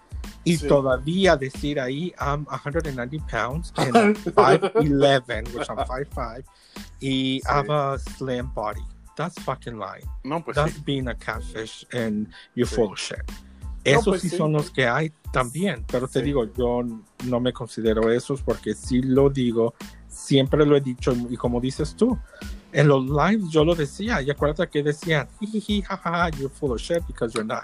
[SPEAKER 2] y
[SPEAKER 1] Sí.
[SPEAKER 2] todavía decir ahí I'm 190 pounds and <laughs> 5'11, which I'm 5'5 y
[SPEAKER 1] Sí.
[SPEAKER 2] have a slim body. That's fucking lying.
[SPEAKER 1] No, pues
[SPEAKER 2] That's being a catfish and you're full of shit. Esos
[SPEAKER 1] pues
[SPEAKER 2] sí,
[SPEAKER 1] sí.
[SPEAKER 2] son los que hay también, pero te
[SPEAKER 1] Sí.
[SPEAKER 2] digo, yo no me considero esos porque sí lo digo, siempre lo he dicho y como dices tú, en los lives yo lo decía y acuérdate que decían, jiji, jajaja, you're full of shit because you're not,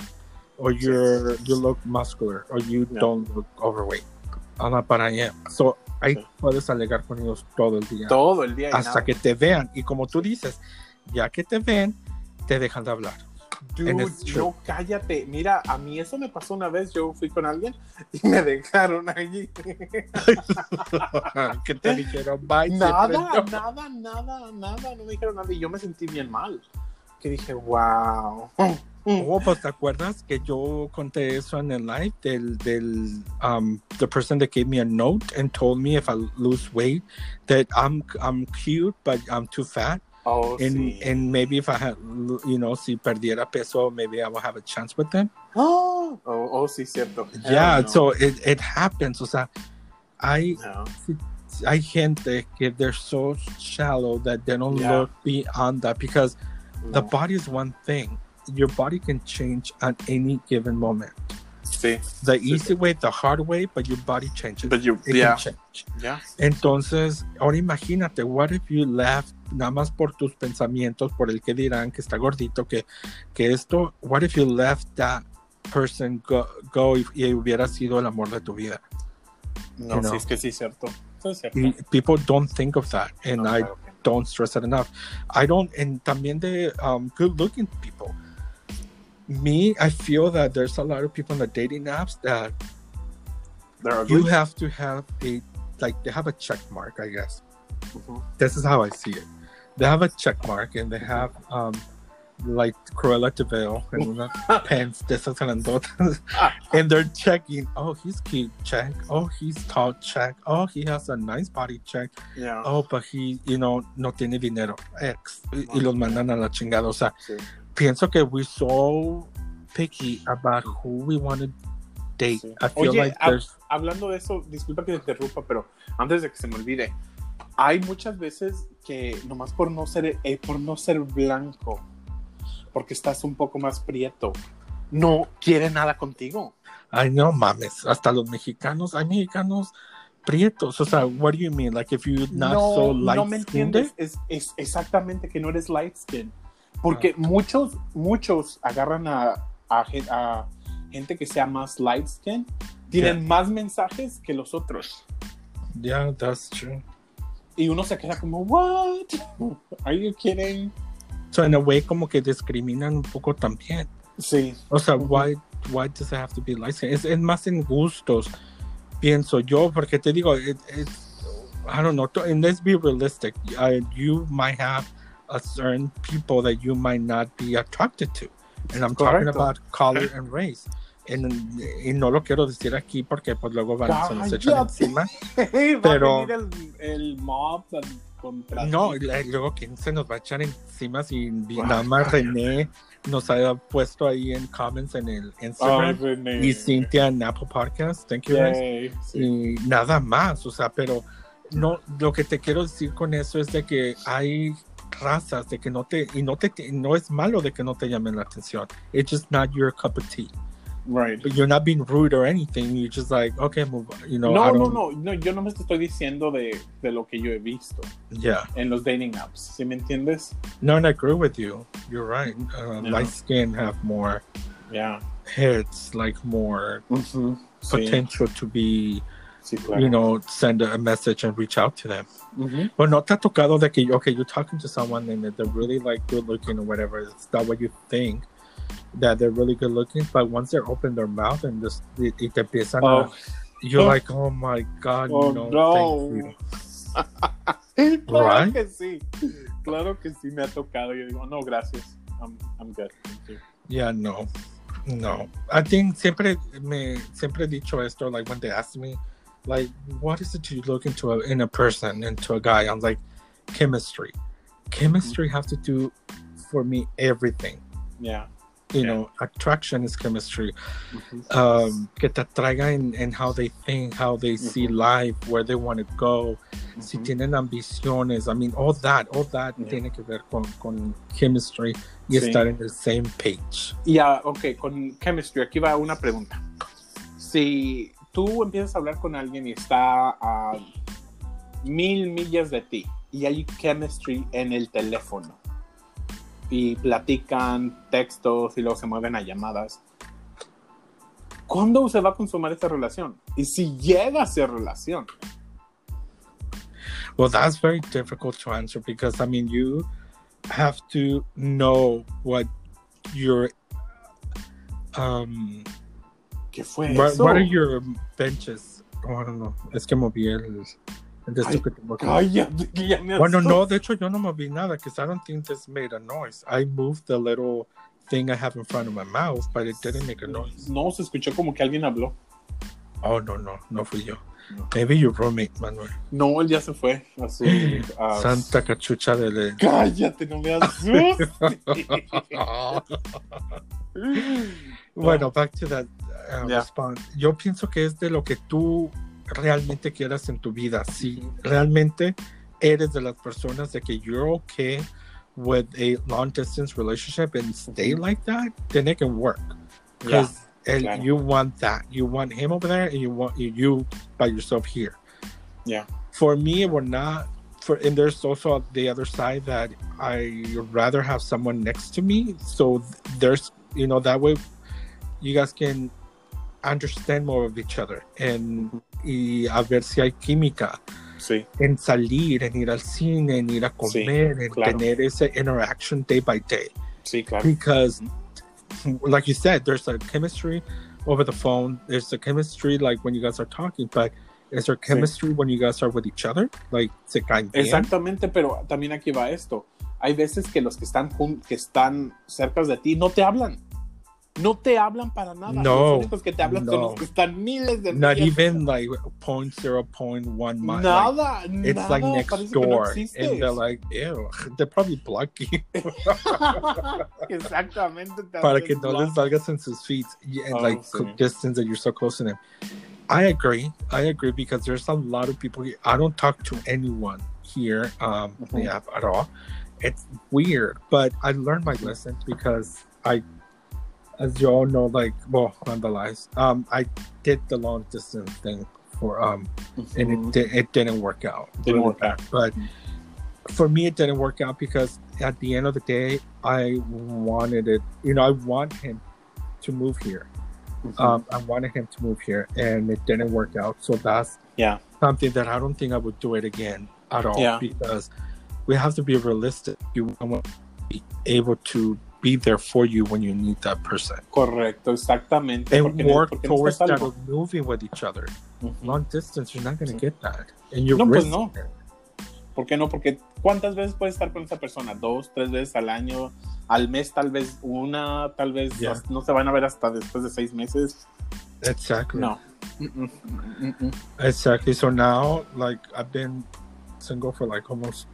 [SPEAKER 2] or you're, you look muscular, or you don't look overweight. I'm not, but I am. So, ahí puedes alegar con ellos todo el día
[SPEAKER 1] Todo el día. y
[SPEAKER 2] hasta
[SPEAKER 1] nada.
[SPEAKER 2] que te vean. Y como tú dices, ya que te ven, te dejan de hablar.
[SPEAKER 1] Dude,
[SPEAKER 2] true.
[SPEAKER 1] no, cállate. Mira, a mí eso me pasó una vez. Yo fui con alguien y me dejaron allí. <laughs>
[SPEAKER 2] que te dijeron bye.
[SPEAKER 1] nada, nada, nada, nada. No me dijeron nada y yo me sentí bien mal. Que dije, wow. <laughs>
[SPEAKER 2] Oh, pues te acuerdas que yo conté eso en el live del, del um, the person that gave me a note and told me if I lose weight that I'm I'm cute but I'm too fat
[SPEAKER 1] Oh,
[SPEAKER 2] and
[SPEAKER 1] sí.
[SPEAKER 2] and maybe if I had you know si perdiera peso maybe I will have a chance with them.
[SPEAKER 1] Oh, oh, oh, sí, cierto.
[SPEAKER 2] Yeah,
[SPEAKER 1] no.
[SPEAKER 2] so it, it happens. O sea, hay
[SPEAKER 1] No.
[SPEAKER 2] hay gente que they're so shallow that they don't
[SPEAKER 1] Yeah.
[SPEAKER 2] look beyond that because the body is one thing. Your body can change at any given moment.
[SPEAKER 1] Sí.
[SPEAKER 2] The
[SPEAKER 1] Sí,
[SPEAKER 2] easy way, the hard way, but your body changes.
[SPEAKER 1] But you,
[SPEAKER 2] It
[SPEAKER 1] yeah,
[SPEAKER 2] can change.
[SPEAKER 1] yeah.
[SPEAKER 2] Entonces, ahora imagínate, what if you left nada más por tus pensamientos, por el que dirán que está gordito, que, que esto, what if you left that person go, go y, y hubiera sido el amor de tu vida?
[SPEAKER 1] No,
[SPEAKER 2] You know.
[SPEAKER 1] sí, es que sí, cierto. Sí, es cierto.
[SPEAKER 2] Y people don't think of that, and
[SPEAKER 1] No,
[SPEAKER 2] I
[SPEAKER 1] claro que no.
[SPEAKER 2] don't stress it enough. I don't, and también de um, good looking people. Me, I feel that there's a lot of people in the dating apps that you have to have a, like, they have a check mark, I guess. This is how I see it. They have a check mark and they have, um, like Cruella de Vil una <laughs> pants de esas grandotas. and they're checking, oh, he's cute, check. Oh, he's tall, check. Oh, he has a nice body, check.
[SPEAKER 1] Yeah.
[SPEAKER 2] Oh, but he, you know, no tiene dinero, ex. Y, y los mandan a la chingada. O sea,
[SPEAKER 1] Sí.
[SPEAKER 2] pienso que we're so picky about who we want to date.
[SPEAKER 1] Sí.
[SPEAKER 2] I feel
[SPEAKER 1] Oye,
[SPEAKER 2] like there's,
[SPEAKER 1] hablando de eso, disculpa que te interrumpa, pero antes de que se me olvide, hay muchas veces que nomás por no ser, eh, por no ser blanco, porque estás un poco más prieto, no quiere nada contigo.
[SPEAKER 2] I know, mames. Hasta los mexicanos, hay mexicanos prietos. O sea, what do you mean? Like if you're not
[SPEAKER 1] no,
[SPEAKER 2] so light
[SPEAKER 1] no me entiendes, es, es exactamente que no eres light skin, porque muchos, muchos agarran a, a, gen- a gente que sea más light skin, tienen más mensajes que los otros.
[SPEAKER 2] Yeah, that's true.
[SPEAKER 1] Y uno se queda como, what? <laughs> Are you kidding?
[SPEAKER 2] So in a way como que discriminan un poco también.
[SPEAKER 1] Sí.
[SPEAKER 2] O sea,
[SPEAKER 1] Ujú.
[SPEAKER 2] why, why does it have to be light? Es, es más en gustos, pienso yo, porque te digo, it, it's, I don't know, and let's be realistic. Uh, you might have a certain people that you might not be attracted to. And I'm talking about color and race. And, y no lo quiero decir aquí porque pues luego van, se nos echan
[SPEAKER 1] Cállate.
[SPEAKER 2] encima. <laughs> Pero-
[SPEAKER 1] el, el mob contra
[SPEAKER 2] No, y luego quién se nos va a echar encima si nada más
[SPEAKER 1] cállate.
[SPEAKER 2] René nos haya puesto ahí en comments en el Instagram
[SPEAKER 1] René.
[SPEAKER 2] y Cintia en Apple Podcast. Thank you guys.
[SPEAKER 1] Sí.
[SPEAKER 2] Y nada más, o sea, pero no, lo que te quiero decir con eso es de que hay razas de que no te, y no te, no es malo de que no te llamen la atención. It's just not your cup of tea.
[SPEAKER 1] Right.
[SPEAKER 2] But you're not being rude or anything. You're just like, okay, move on. You know,
[SPEAKER 1] No, no, no, no, yo no me estoy diciendo de, de lo que yo he visto
[SPEAKER 2] Yeah.
[SPEAKER 1] en los dating apps, ¿sí me entiendes?
[SPEAKER 2] No, and I agree with you. You're right. Uh,
[SPEAKER 1] Yeah.
[SPEAKER 2] Light skin have more
[SPEAKER 1] Ya.
[SPEAKER 2] hits, like more.
[SPEAKER 1] Sí,
[SPEAKER 2] potential to be,
[SPEAKER 1] sí, claro.
[SPEAKER 2] you know, send a, message and reach out to them.
[SPEAKER 1] Ujú.
[SPEAKER 2] But no te ha tocado de que, okay, you're talking to someone and they're really like good looking or whatever. It's not what you think that they're really good looking, but once they open their mouth and just y te empiezan
[SPEAKER 1] Oh,
[SPEAKER 2] a, you're
[SPEAKER 1] Oh.
[SPEAKER 2] like, oh my god,
[SPEAKER 1] oh,
[SPEAKER 2] you know,
[SPEAKER 1] no.
[SPEAKER 2] thank <laughs> you.
[SPEAKER 1] claro
[SPEAKER 2] Right?
[SPEAKER 1] que sí. Claro que sí me ha tocado. Yo digo, no, gracias. I'm, I'm good. Thank you.
[SPEAKER 2] Yeah, no, no. I think siempre me siempre dicho esto. Like when they ask me, like, what is it you look into a, in a person, into a guy? I'm like, chemistry. Chemistry mm. have to do for me everything.
[SPEAKER 1] Yeah.
[SPEAKER 2] You
[SPEAKER 1] Yeah.
[SPEAKER 2] know, attraction is chemistry.
[SPEAKER 1] Ujú.
[SPEAKER 2] Um, que te atraiga in how they think, how they see
[SPEAKER 1] Ujú.
[SPEAKER 2] life, where they want to go. Si
[SPEAKER 1] Ujú.
[SPEAKER 2] tienen ambiciones, I mean, all that, all that
[SPEAKER 1] Yeah.
[SPEAKER 2] tiene que ver con, con chemistry y
[SPEAKER 1] Sí.
[SPEAKER 2] estar in the same page.
[SPEAKER 1] Y ah, ok, con chemistry, aquí va una pregunta. Si tú empiezas a hablar con alguien y está a mil millas de ti y hay chemistry en el teléfono y platican textos y luego se mueven a llamadas, ¿cuándo se va a consumar esta relación? Y si llega a ser relación.
[SPEAKER 2] Well, that's very difficult to answer because I mean, you have to know what your um
[SPEAKER 1] ¿Qué fue
[SPEAKER 2] what,
[SPEAKER 1] eso?
[SPEAKER 2] what are your benches? Oh, don't know. Es que moví el de esto
[SPEAKER 1] Ay,
[SPEAKER 2] que tengo aquí.
[SPEAKER 1] Cállate, que ya me
[SPEAKER 2] Bueno, no, de hecho yo no moví nada because I don't think this made a noise. I moved the little thing I have in front of my mouth, but it didn't make a noise.
[SPEAKER 1] No, se escuchó como que alguien habló.
[SPEAKER 2] Oh, no, no, no fui yo.
[SPEAKER 1] No.
[SPEAKER 2] Maybe your roommate, Manuel.
[SPEAKER 1] No, él ya se fue a su... <laughs> a-
[SPEAKER 2] Santa cachucha de...
[SPEAKER 1] Cállate, no me asustes. <laughs> <laughs>
[SPEAKER 2] Bueno, back to that uh,
[SPEAKER 1] Yeah.
[SPEAKER 2] response. Yo pienso que es de lo que tú realmente quieras en tu vida. Si realmente eres de las personas de que you're okay with a long distance relationship and stay like that, then it can work.
[SPEAKER 1] Yeah,
[SPEAKER 2] Because
[SPEAKER 1] claro.
[SPEAKER 2] you want that. You want him over there and you want you by yourself here.
[SPEAKER 1] yeah.
[SPEAKER 2] For me, it would not. For and there's also the other side that I rather have someone next to me. So there's you know that way you guys can understand more of each other and y a ver si hay química
[SPEAKER 1] Sí,
[SPEAKER 2] en salir, en ir al cine, en ir a
[SPEAKER 1] Sí,
[SPEAKER 2] comer, en
[SPEAKER 1] claro.
[SPEAKER 2] tener ese interaction day by day.
[SPEAKER 1] sí, claro.
[SPEAKER 2] Because, like you said, there's a chemistry over the phone. There's a chemistry like when you guys are talking, but is there chemistry when you guys are with each other? Like se caen bien?
[SPEAKER 1] Exactamente, pero también aquí va esto. hay veces que los que están, que están cerca de ti no te hablan. No te hablan para nada.
[SPEAKER 2] No,
[SPEAKER 1] los únicos que te hablan son los que están miles de
[SPEAKER 2] Not
[SPEAKER 1] millas.
[SPEAKER 2] even like point zero point one mile. like,
[SPEAKER 1] Nada,
[SPEAKER 2] it's
[SPEAKER 1] nada,
[SPEAKER 2] like next
[SPEAKER 1] que no
[SPEAKER 2] door, and they're like, ew, they're probably blocking <laughs>
[SPEAKER 1] Exactamente. te
[SPEAKER 2] para que no les salgas en sus feet and
[SPEAKER 1] Oh,
[SPEAKER 2] like
[SPEAKER 1] sí.
[SPEAKER 2] distance that you're so close to them. I agree. I agree because there's a lot of people here. I don't talk to anyone here, um,
[SPEAKER 1] Mhm.
[SPEAKER 2] yeah, at all. It's weird, but I learned my lesson because I, as you all know, like well, on the lives, um, I did the long distance thing for um and
[SPEAKER 1] Mhm.
[SPEAKER 2] it di- it didn't work out.
[SPEAKER 1] Didn't work out.
[SPEAKER 2] But for me, it didn't work out because at the end of the day, I wanted it. You know, I want him to move here.
[SPEAKER 1] Mhm.
[SPEAKER 2] Um, I wanted him to move here, and it didn't work out. So that's
[SPEAKER 1] Yeah.
[SPEAKER 2] something that I don't think I would do it again at all.
[SPEAKER 1] Yeah.
[SPEAKER 2] Because we have to be realistic. You want to be able to be there for you when you need that person
[SPEAKER 1] Correcto, exactamente.
[SPEAKER 2] and
[SPEAKER 1] porque
[SPEAKER 2] work
[SPEAKER 1] porque
[SPEAKER 2] towards that of moving with each other.
[SPEAKER 1] Ujú.
[SPEAKER 2] Long distance, you're not going to
[SPEAKER 1] Sí.
[SPEAKER 2] get that, and you're
[SPEAKER 1] No, pues no.
[SPEAKER 2] it.
[SPEAKER 1] ¿Por qué no? Porque ¿cuántas veces puedes estar con esa persona? ¿Dos, tres veces al año? ¿Al mes tal vez una? Tal vez
[SPEAKER 2] Yeah.
[SPEAKER 1] no, no se van a ver hasta después de seis meses.
[SPEAKER 2] Exactly.
[SPEAKER 1] No. Mm-mm, mm-mm.
[SPEAKER 2] Exactly. So now, like, I've been single for like almost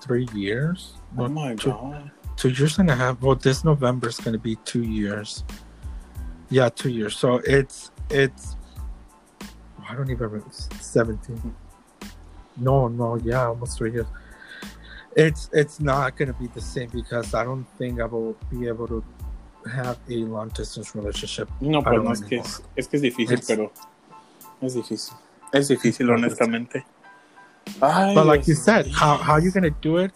[SPEAKER 2] three years.
[SPEAKER 1] Oh my
[SPEAKER 2] two,
[SPEAKER 1] God.
[SPEAKER 2] Two years and a half. Well, this November is going to be two years. Yeah, two years. So it's it's. I don't even remember. Seventeen. No, no, yeah, almost three years. It's it's not going to be the same because I don't think I will be able to have a long distance relationship.
[SPEAKER 1] No, pues no, es que es, es que es difícil,
[SPEAKER 2] It's-
[SPEAKER 1] pero es difícil. Es difícil, honestamente. Ay,
[SPEAKER 2] But like you said,
[SPEAKER 1] mío.
[SPEAKER 2] how are you going to do it?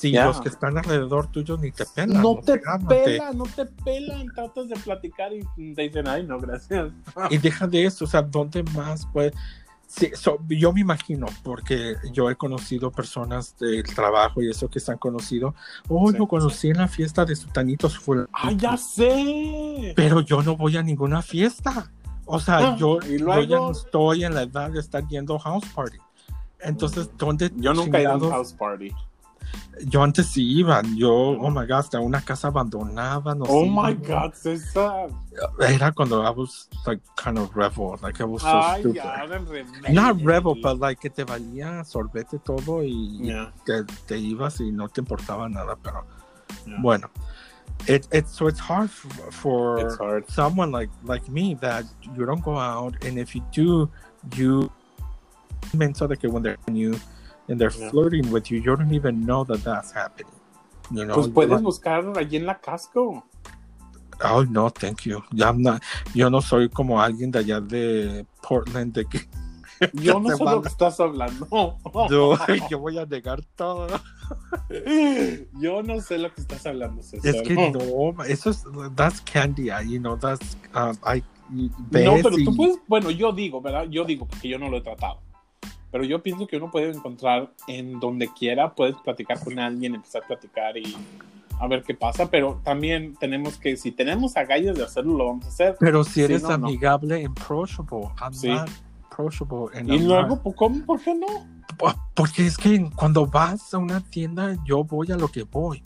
[SPEAKER 2] Si
[SPEAKER 1] Yeah.
[SPEAKER 2] los que están alrededor tuyo ni te pelan.
[SPEAKER 1] No te pelan, no te pelan. Tratas de platicar y te dicen, ay, no, gracias.
[SPEAKER 2] Y deja de eso, o sea, ¿dónde más puede? Sí, so, yo me imagino, porque yo he conocido personas del trabajo y eso que se han conocido. Oh,
[SPEAKER 1] Sí.
[SPEAKER 2] lo conocí en la fiesta de Sutanitos. Fue...
[SPEAKER 1] ¡Ay, ya sé!
[SPEAKER 2] Pero yo no voy a ninguna fiesta. O sea,
[SPEAKER 1] Ah,
[SPEAKER 2] yo,
[SPEAKER 1] ¿y
[SPEAKER 2] yo
[SPEAKER 1] luego?
[SPEAKER 2] ya no estoy en la edad de estar yendo a house party. Entonces, ¿dónde
[SPEAKER 1] Yo nunca he ido a un house party.
[SPEAKER 2] Yo antes sí iba, yo, oh my god, hasta una casa abandonada, no
[SPEAKER 1] Oh my God, César.
[SPEAKER 2] Era cuando I was like kind of rebel, like I was so
[SPEAKER 1] Ay,
[SPEAKER 2] stupid. Not rebel, but like que te valía sorbete todo y
[SPEAKER 1] Yeah,
[SPEAKER 2] te, te ibas y no te importaba nada, pero
[SPEAKER 1] yeah.
[SPEAKER 2] bueno. It, it, so it's hard for,
[SPEAKER 1] It's hard.
[SPEAKER 2] someone like like me that you don't go out and if you do you mental que when they're you and they're
[SPEAKER 1] Yeah.
[SPEAKER 2] flirting with you you don't even know that that's happening you know
[SPEAKER 1] Pues puedes
[SPEAKER 2] like,
[SPEAKER 1] buscar allí en la casco.
[SPEAKER 2] oh no thank you I'm not- yo no soy como alguien de allá de Portland de que
[SPEAKER 1] Yo <laughs> no sé lo que estás hablando. <laughs>
[SPEAKER 2] yo, <laughs> yo voy a negar todo
[SPEAKER 1] Yo no sé lo que estás hablando, César.
[SPEAKER 2] es que no eso es that's candy you know that's um, I
[SPEAKER 1] No, pero
[SPEAKER 2] y-
[SPEAKER 1] tú puedes, bueno, yo digo, ¿verdad? Yo digo porque yo no lo he tratado. Pero yo pienso que uno puede encontrar en donde quiera, puedes platicar con alguien, empezar a platicar y a ver qué pasa, pero también tenemos que, si tenemos agallas de hacerlo, lo vamos a hacer.
[SPEAKER 2] Pero si eres
[SPEAKER 1] no, no.
[SPEAKER 2] amigable approachable, I'm
[SPEAKER 1] Sí.
[SPEAKER 2] approachable.
[SPEAKER 1] Y luego, ¿cómo? ¿Por qué no?
[SPEAKER 2] Po- Porque es que cuando vas a una tienda, yo voy a lo que voy.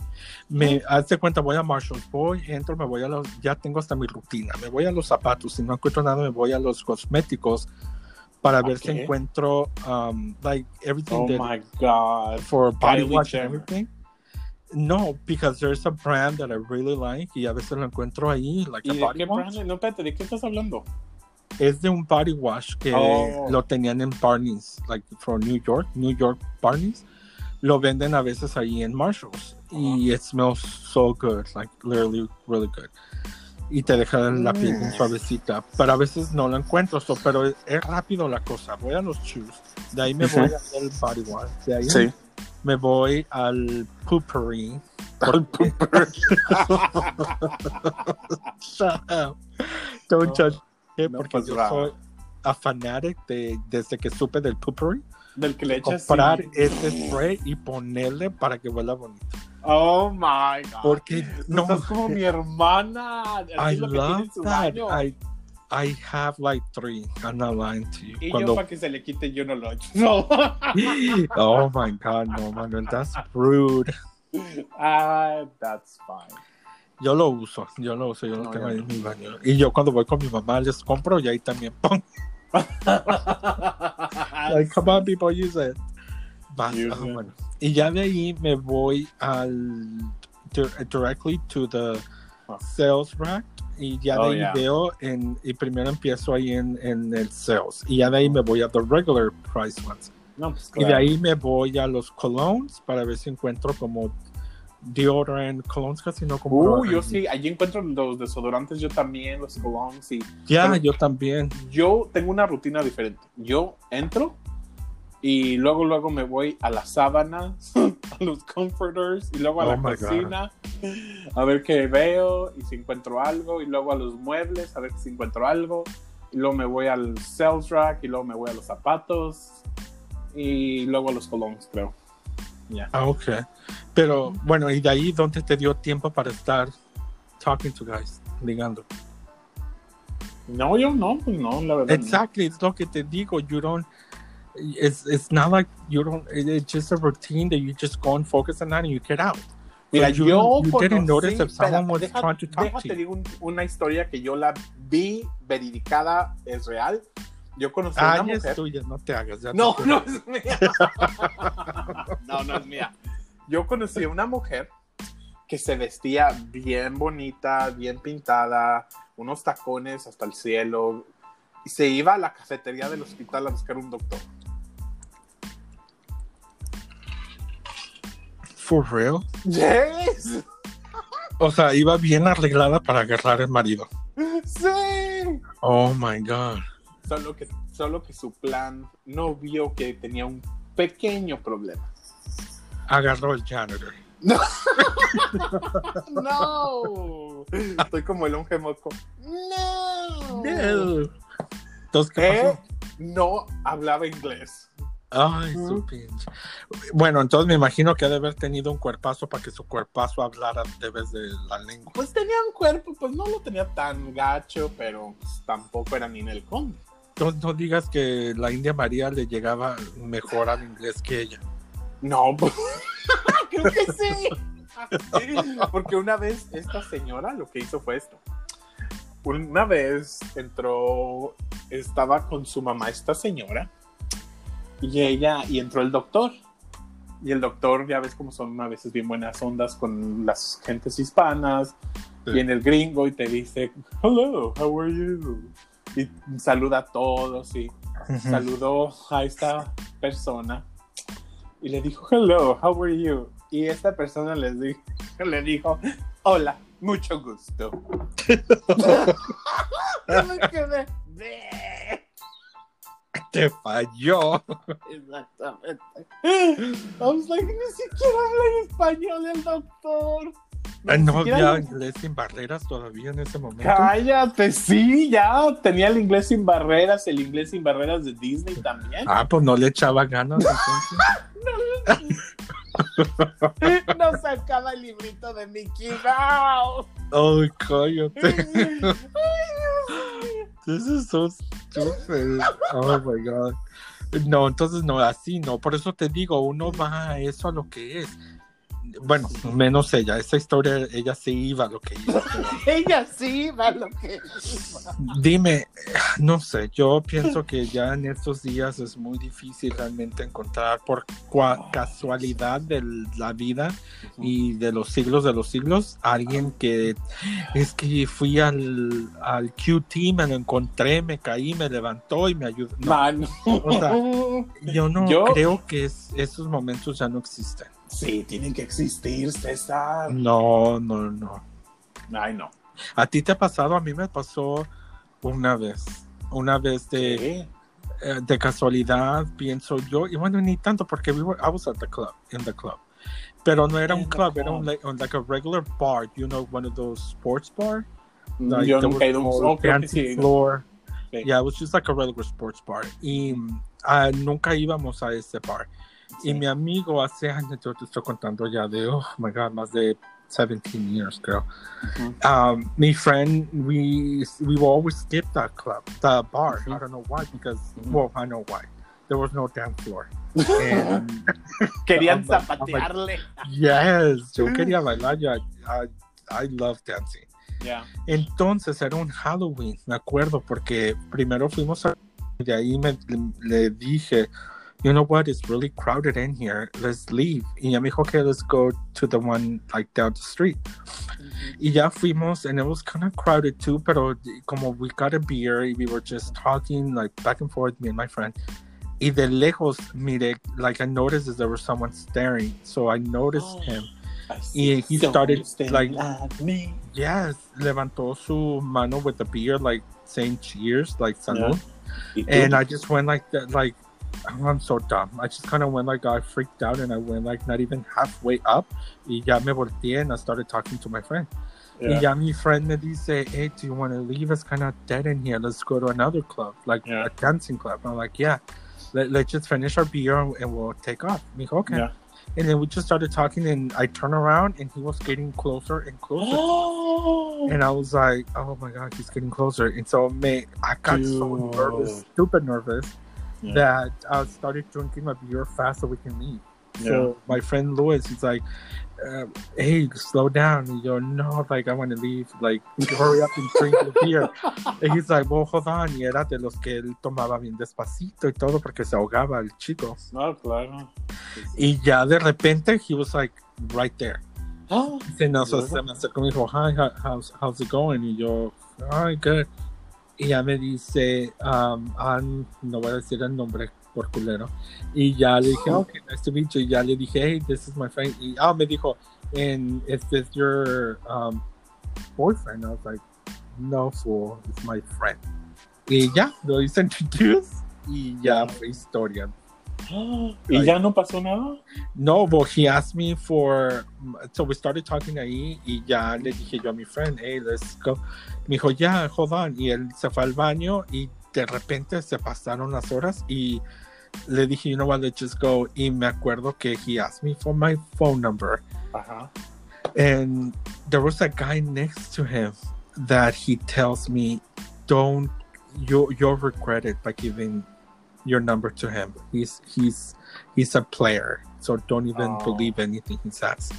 [SPEAKER 2] Me hace cuenta, voy a Marshalls, voy, entro, me voy a los, ya tengo hasta mi rutina. Me voy a los zapatos, si no encuentro nada, me voy a los cosméticos para ver si encuentro, um, like everything
[SPEAKER 1] Oh
[SPEAKER 2] that
[SPEAKER 1] my God.
[SPEAKER 2] for body
[SPEAKER 1] Kylie
[SPEAKER 2] wash and everything. No, because there's a brand that I really like y a veces lo encuentro ahí, like
[SPEAKER 1] ¿Y
[SPEAKER 2] a
[SPEAKER 1] de
[SPEAKER 2] body
[SPEAKER 1] qué
[SPEAKER 2] wash.
[SPEAKER 1] brand? No, espérate, ¿de qué estás hablando?
[SPEAKER 2] es de un body wash que
[SPEAKER 1] Oh.
[SPEAKER 2] lo tenían en Barney's, like from New York, New York Barney's. Lo venden a veces ahí en Marshalls y it smells so good, like literally really good. Y te deja la piel bien
[SPEAKER 1] Mm.
[SPEAKER 2] suavecita, pero a veces no lo encuentro, so, pero es, es rápido la cosa. Voy a los shoes, de ahí me
[SPEAKER 1] Ujú.
[SPEAKER 2] voy al body wash, de ahí me voy al poopery.
[SPEAKER 1] Al pooper.
[SPEAKER 2] Shut up. Don't
[SPEAKER 1] No.
[SPEAKER 2] judge me,
[SPEAKER 1] No,
[SPEAKER 2] porque
[SPEAKER 1] pues,
[SPEAKER 2] yo soy a fanatic de, desde que supe del poopery.
[SPEAKER 1] Del que le echas.
[SPEAKER 2] Comprar
[SPEAKER 1] sí.
[SPEAKER 2] ese spray y ponerle para que huela bonito.
[SPEAKER 1] Oh my God.
[SPEAKER 2] Porque no,
[SPEAKER 1] estás como mi hermana.
[SPEAKER 2] I
[SPEAKER 1] lo
[SPEAKER 2] love that. I, I have like three. I'm not lying to you.
[SPEAKER 1] Y yo
[SPEAKER 2] Cuando,
[SPEAKER 1] para que se le quite yo no lo echo. <laughs> No. <laughs>
[SPEAKER 2] oh my God, no, Manuel, that's rude.
[SPEAKER 1] Ah, that's fine.
[SPEAKER 2] Yo lo uso, yo lo uso, yo lo
[SPEAKER 1] No,
[SPEAKER 2] tengo
[SPEAKER 1] yo
[SPEAKER 2] ahí
[SPEAKER 1] no.
[SPEAKER 2] en mi baño. Y yo cuando voy con mi mamá les compro y ahí también ¡pum! <laughs> Like, come on, people, use it. Vas-
[SPEAKER 1] Use
[SPEAKER 2] ah,
[SPEAKER 1] it.
[SPEAKER 2] bueno. Y ya de ahí me voy al dir- directly to the
[SPEAKER 1] Ah.
[SPEAKER 2] sales rack y ya de
[SPEAKER 1] Oh,
[SPEAKER 2] ahí
[SPEAKER 1] yeah.
[SPEAKER 2] veo en, y primero empiezo ahí en, en el sales y ya de ahí me voy a the regular price ones
[SPEAKER 1] No, pues,
[SPEAKER 2] y de
[SPEAKER 1] claro.
[SPEAKER 2] ahí me voy a los colognes para ver si encuentro como deodorant colognes casi no compro
[SPEAKER 1] Uh, yo sí, allí encuentro los desodorantes, yo también, los colognes y
[SPEAKER 2] ya
[SPEAKER 1] Pero-
[SPEAKER 2] yo también
[SPEAKER 1] yo tengo una rutina diferente. Yo entro y luego luego me voy a las sábanas, <laughs> a los comforters y luego a
[SPEAKER 2] Oh
[SPEAKER 1] la cocina a ver qué veo y si encuentro algo y luego a los muebles a ver si encuentro algo y luego me voy al sales rack y luego me voy a los zapatos y luego a los colognes, creo. Ya.
[SPEAKER 2] ah ok pero bueno y de ahí dónde te dio tiempo para estar talking to guys ligando
[SPEAKER 1] No, yo no, pues no, la verdad. no.
[SPEAKER 2] Exactly, it's lo que te digo. You don't. It's it's not like you don't. it- It's just a routine that you just go and focus on that and you get out.
[SPEAKER 1] Mira,
[SPEAKER 2] you,
[SPEAKER 1] yo
[SPEAKER 2] you didn't
[SPEAKER 1] conocí-
[SPEAKER 2] notice if someone was
[SPEAKER 1] deja-
[SPEAKER 2] trying to talk to you.
[SPEAKER 1] digo un- una historia que yo la vi verificada, es real. Yo conocí a
[SPEAKER 2] Ah,
[SPEAKER 1] una
[SPEAKER 2] ya es
[SPEAKER 1] mujer.
[SPEAKER 2] tuya, no te hagas. ya
[SPEAKER 1] No, no es mía. <laughs> no, no es mía. Yo conocí a una mujer que se vestía bien bonita, bien pintada, unos tacones hasta el cielo, y se iba a la cafetería del hospital a buscar un doctor.
[SPEAKER 2] For real.
[SPEAKER 1] Yes.
[SPEAKER 2] O sea, iba bien arreglada para agarrar el marido.
[SPEAKER 1] Sí.
[SPEAKER 2] Oh my god.
[SPEAKER 1] Solo que, solo que su plan no vio que tenía un pequeño problema.
[SPEAKER 2] Agarró el janitor.
[SPEAKER 1] No. <laughs> Estoy como el hombre moco. No.
[SPEAKER 2] Entonces, ¿qué
[SPEAKER 1] Eh,
[SPEAKER 2] pasó?
[SPEAKER 1] no hablaba inglés.
[SPEAKER 2] Ay, su pinche. Bueno, entonces me imagino que ha de haber tenido un cuerpazo para que su cuerpazo hablara de vez de la lengua.
[SPEAKER 1] Pues tenía un cuerpo, pues no lo tenía tan gacho, pero pues, tampoco era ni en el conde.
[SPEAKER 2] No, no digas que la India María le llegaba mejor al inglés que ella.
[SPEAKER 1] No, pues, <laughs> creo que sí. <laughs> Porque una vez esta señora lo que hizo fue esto. Una vez entró, estaba con su mamá esta señora y ella, y entró el doctor. Y el doctor, ya ves cómo son a veces bien buenas ondas con las gentes hispanas.
[SPEAKER 2] Sí.
[SPEAKER 1] Viene el gringo y te dice, hello, how are you? Y saluda a todos y saludó a esta persona y le dijo, hello, how are you? Y esta persona les di- <laughs> le dijo, hola, mucho gusto. <laughs>
[SPEAKER 2] Te falló.
[SPEAKER 1] Exactamente. I was like, ni siquiera habla español el doctor.
[SPEAKER 2] Ah, No había inglés sin barreras todavía en ese momento.
[SPEAKER 1] Cállate, sí, ya tenía el inglés sin barreras, el inglés sin barreras de Disney también.
[SPEAKER 2] Ah, pues no le echaba ganas. <laughs> entonces.
[SPEAKER 1] No sacaba el librito de Mickey Mouse.
[SPEAKER 2] Ay, cállate. This is so stupid. Oh my god. No, entonces no, así no. Por eso te digo, uno va a eso a lo que es. Bueno, menos ella. Esa historia, ella se iba a lo que iba. <laughs>
[SPEAKER 1] Ella sí va lo que
[SPEAKER 2] Dime, no sé, yo pienso que ya en estos días es muy difícil realmente encontrar por cua- casualidad de la vida y de los siglos de los siglos alguien que es que fui al, al QT, me lo encontré, me caí, me levantó y me ayudó. No. O sea, <laughs> yo no
[SPEAKER 1] Yo-
[SPEAKER 2] creo que es- esos momentos ya no existen.
[SPEAKER 1] Sí, tienen que existir, César.
[SPEAKER 2] No, no, no.
[SPEAKER 1] Ay, no.
[SPEAKER 2] ¿A ti te ha pasado? A mí me pasó una vez. Una vez de... Eh, de casualidad pienso yo y bueno ni tanto porque we were, I was at the club in the club pero no era
[SPEAKER 1] In
[SPEAKER 2] un
[SPEAKER 1] the
[SPEAKER 2] club era
[SPEAKER 1] club.
[SPEAKER 2] un like, un- like a regular bar you know one of those sports bar like
[SPEAKER 1] Yo nunca he ido a un
[SPEAKER 2] floor
[SPEAKER 1] Sí.
[SPEAKER 2] yeah it was just like a regular sports bar y ah, nunca íbamos a ese bar
[SPEAKER 1] Sí.
[SPEAKER 2] y mi amigo hace años yo te estoy contando ya de oh my god más de 17 years creo
[SPEAKER 1] Ujú.
[SPEAKER 2] um, my friend, we we will always skip that club, the bar. I don't know why, because well, I know why. There was no dance floor. <laughs> And- <laughs>
[SPEAKER 1] Querían
[SPEAKER 2] like-
[SPEAKER 1] zapatearle.
[SPEAKER 2] yes, yo <laughs> quería bailar. ya. I, I love dancing.
[SPEAKER 1] Yeah.
[SPEAKER 2] Entonces era un Halloween, me acuerdo, porque primero fuimos a. De ahí me, le, le dije, you know what, it's really crowded in here, let's leave. Y ella me dijo, okay, let's go to the one like down the street. Y ya fuimos, and it was kind of crowded too, pero como we got a beer, y we were just talking like back and forth, me and my friend. Y de lejos, mire, like I noticed that there was someone staring, so I noticed
[SPEAKER 1] Oh.
[SPEAKER 2] him.
[SPEAKER 1] I see
[SPEAKER 2] he
[SPEAKER 1] someone
[SPEAKER 2] started, like-
[SPEAKER 1] me.
[SPEAKER 2] Yes, levantó su mano with the beer, like saying cheers, like salud.
[SPEAKER 1] ¿Y tú?
[SPEAKER 2] And I just went like that, like I'm so dumb. I just kind of went like I freaked out, and I went like not even halfway up. Y ya me volteé, and I started talking to my friend.
[SPEAKER 1] Yeah.
[SPEAKER 2] Y ya mi friend me dice, hey, do you want to leave? It's kind of dead in here. Let's go to another club, like
[SPEAKER 1] Yeah.
[SPEAKER 2] a dancing club. I'm like, yeah. Let, let's just finish our beer and, and we'll take off. Me okay.
[SPEAKER 1] Yeah.
[SPEAKER 2] And then we just started talking, and I turned around, and he was getting closer and closer.
[SPEAKER 1] Oh.
[SPEAKER 2] And I was like, oh my god, he's getting closer. And so me, I got so nervous, stupid nervous,
[SPEAKER 1] Yeah.
[SPEAKER 2] that I started drinking my beer fast so we can leave.
[SPEAKER 1] Yeah.
[SPEAKER 2] So my friend Louis, he's like, uh, hey, slow down. And you go, no, like I want to leave. Like, hurry up and drink the beer. <laughs> and he's like, well, hold on. Y era de los que él tomaba bien despacito y todo porque se ahogaba el chico.
[SPEAKER 1] No, claro.
[SPEAKER 2] Y ya de repente, he was like right there. <gasps>
[SPEAKER 1] Oh,
[SPEAKER 2] Se nos se me acercó y me dijo, hi, how- how's, how's it going? Y yo, hi, good. Y ya me dice, um, ah, no voy a decir el nombre por culero. Y ya le dije, okay, nice to meet you. Y ya le dije, hey, this is my friend. Y ah, me dijo, and is this your um, boyfriend? I was like, no, fool, it's my friend. Y ya, lo hice <laughs> introduce y ya fue historia.
[SPEAKER 1] ¿Y ya no pasó nada?
[SPEAKER 2] No, but he asked me for. So we started talking ahí y ya le dije yo a mi friend, hey, let's go. Me dijo, ya, hold on. Y él se fue al baño y de repente se pasaron las horas y le dije, you know what, let's just go. Y me acuerdo que he asked me for my phone number.
[SPEAKER 1] Ajá.
[SPEAKER 2] And there was a guy next to him that he tells me, don't, you, you'll regret it by giving your number to him. He's, he's, he's a player. So don't even
[SPEAKER 1] Oh.
[SPEAKER 2] believe anything he says.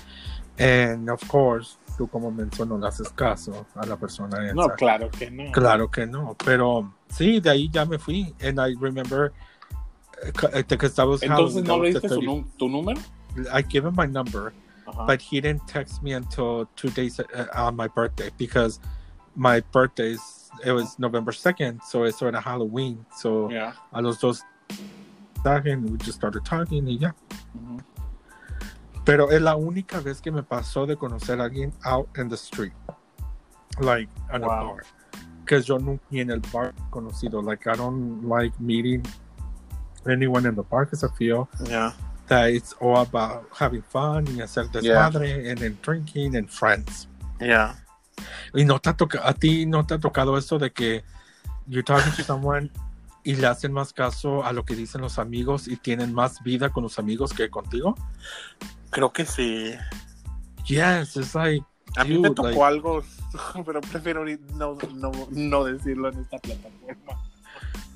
[SPEAKER 2] And of course, tú como mencionó, le haces caso a la persona esa.
[SPEAKER 1] No, claro que no.
[SPEAKER 2] Claro que no, pero sí, de ahí ya me fui. And I remember, uh, because that was
[SPEAKER 1] Entonces no le diste tu número.
[SPEAKER 2] I gave him my number
[SPEAKER 1] Ajá.
[SPEAKER 2] but he didn't text me until two days uh, on my birthday because my birthday is it was November second, so it's sort of Halloween. So
[SPEAKER 1] Yeah.
[SPEAKER 2] I was just talking, we just started talking y ya.
[SPEAKER 1] Ujú.
[SPEAKER 2] Pero es la única vez que me pasó de conocer a alguien out in the street, like at a
[SPEAKER 1] Wow.
[SPEAKER 2] bar. Because yo nunca en el bar conocido. Like I don't like meeting anyone in the bar because I feel
[SPEAKER 1] Yeah.
[SPEAKER 2] that it's all about having fun y hacer desmadre and then drinking and friends.
[SPEAKER 1] Yeah.
[SPEAKER 2] Y no te ha toca- a ti no te ha tocado eso de que you're talking to someone y le hacen más caso a lo que dicen los amigos y tienen más vida con los amigos que contigo.
[SPEAKER 1] Creo que sí.
[SPEAKER 2] Yes, it's like
[SPEAKER 1] A mí me
[SPEAKER 2] Dude,
[SPEAKER 1] tocó
[SPEAKER 2] like-
[SPEAKER 1] algo, <laughs> pero prefiero no, no, no decirlo en esta plataforma.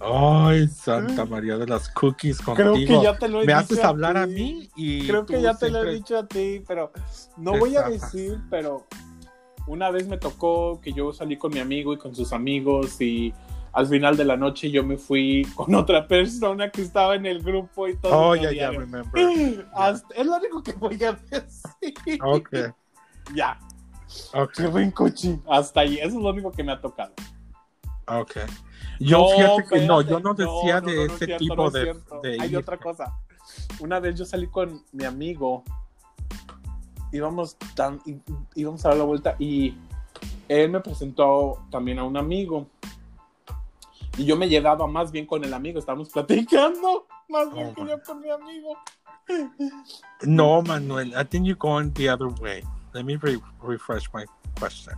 [SPEAKER 2] ay, Santa María de las cookies
[SPEAKER 1] Creo
[SPEAKER 2] contigo.
[SPEAKER 1] que ya te lo he
[SPEAKER 2] Me
[SPEAKER 1] dicho
[SPEAKER 2] haces
[SPEAKER 1] a
[SPEAKER 2] hablar a mí y
[SPEAKER 1] Creo que ya te lo he dicho a ti, pero no voy a decir, pero una vez me tocó que yo salí con mi amigo y con sus amigos y al final de la noche yo me fui con otra persona que estaba en el grupo y todo.
[SPEAKER 2] Oh, ya, ya,
[SPEAKER 1] odiaron.
[SPEAKER 2] remember. <laughs>
[SPEAKER 1] Hasta- es lo único que voy a decir.
[SPEAKER 2] Ok,
[SPEAKER 1] Ya,
[SPEAKER 2] ok,
[SPEAKER 1] qué buen coche. Hasta ahí, eso es lo único que me ha tocado.
[SPEAKER 2] ok. Yo fíjate que no, yo no decía
[SPEAKER 1] no,
[SPEAKER 2] de
[SPEAKER 1] no, no es
[SPEAKER 2] ese
[SPEAKER 1] cierto,
[SPEAKER 2] tipo
[SPEAKER 1] no es
[SPEAKER 2] de, de
[SPEAKER 1] Hay otra cosa. Una vez yo salí con mi amigo, íbamos, tan, íbamos a dar la vuelta y él me presentó también a un amigo. Y yo me llevaba más bien con el amigo, estábamos platicando <laughs> más bien que yo con mi amigo.
[SPEAKER 2] No, Manuel, I think you're going the other way. Let me re- refresh my question.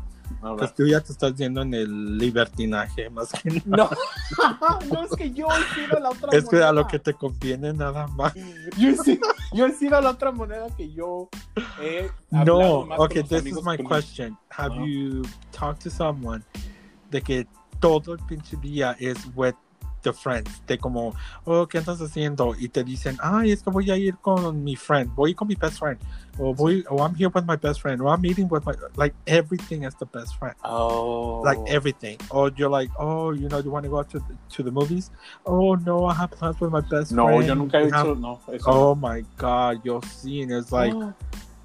[SPEAKER 2] Pues tú ya te estás yendo en el libertinaje, más que <laughs> nada.
[SPEAKER 1] No, <laughs> no es que yo he sido la otra
[SPEAKER 2] Es que a lo
[SPEAKER 1] moneda.
[SPEAKER 2] que te conviene nada más.
[SPEAKER 1] Yo he, sido, yo he sido la otra moneda que yo he
[SPEAKER 2] No,
[SPEAKER 1] más
[SPEAKER 2] okay, this is my question. Have you talked to someone de que todo el pinche día es with the friends, de como, oh, ¿qué andas haciendo? Y te dicen, ay, es que voy a ir con mi friend, voy con mi best friend, o voy, o I'm here with my best friend, or I'm meeting with my, like everything is the best friend.
[SPEAKER 1] Oh.
[SPEAKER 2] Like everything. Or you're like, oh, you know, you want to go to the, to the movies? Oh, no, I have plans with my best
[SPEAKER 1] No,
[SPEAKER 2] friend.
[SPEAKER 1] yo nunca he dicho, no. Eso
[SPEAKER 2] Oh my God, you're seeing it's like,
[SPEAKER 1] no.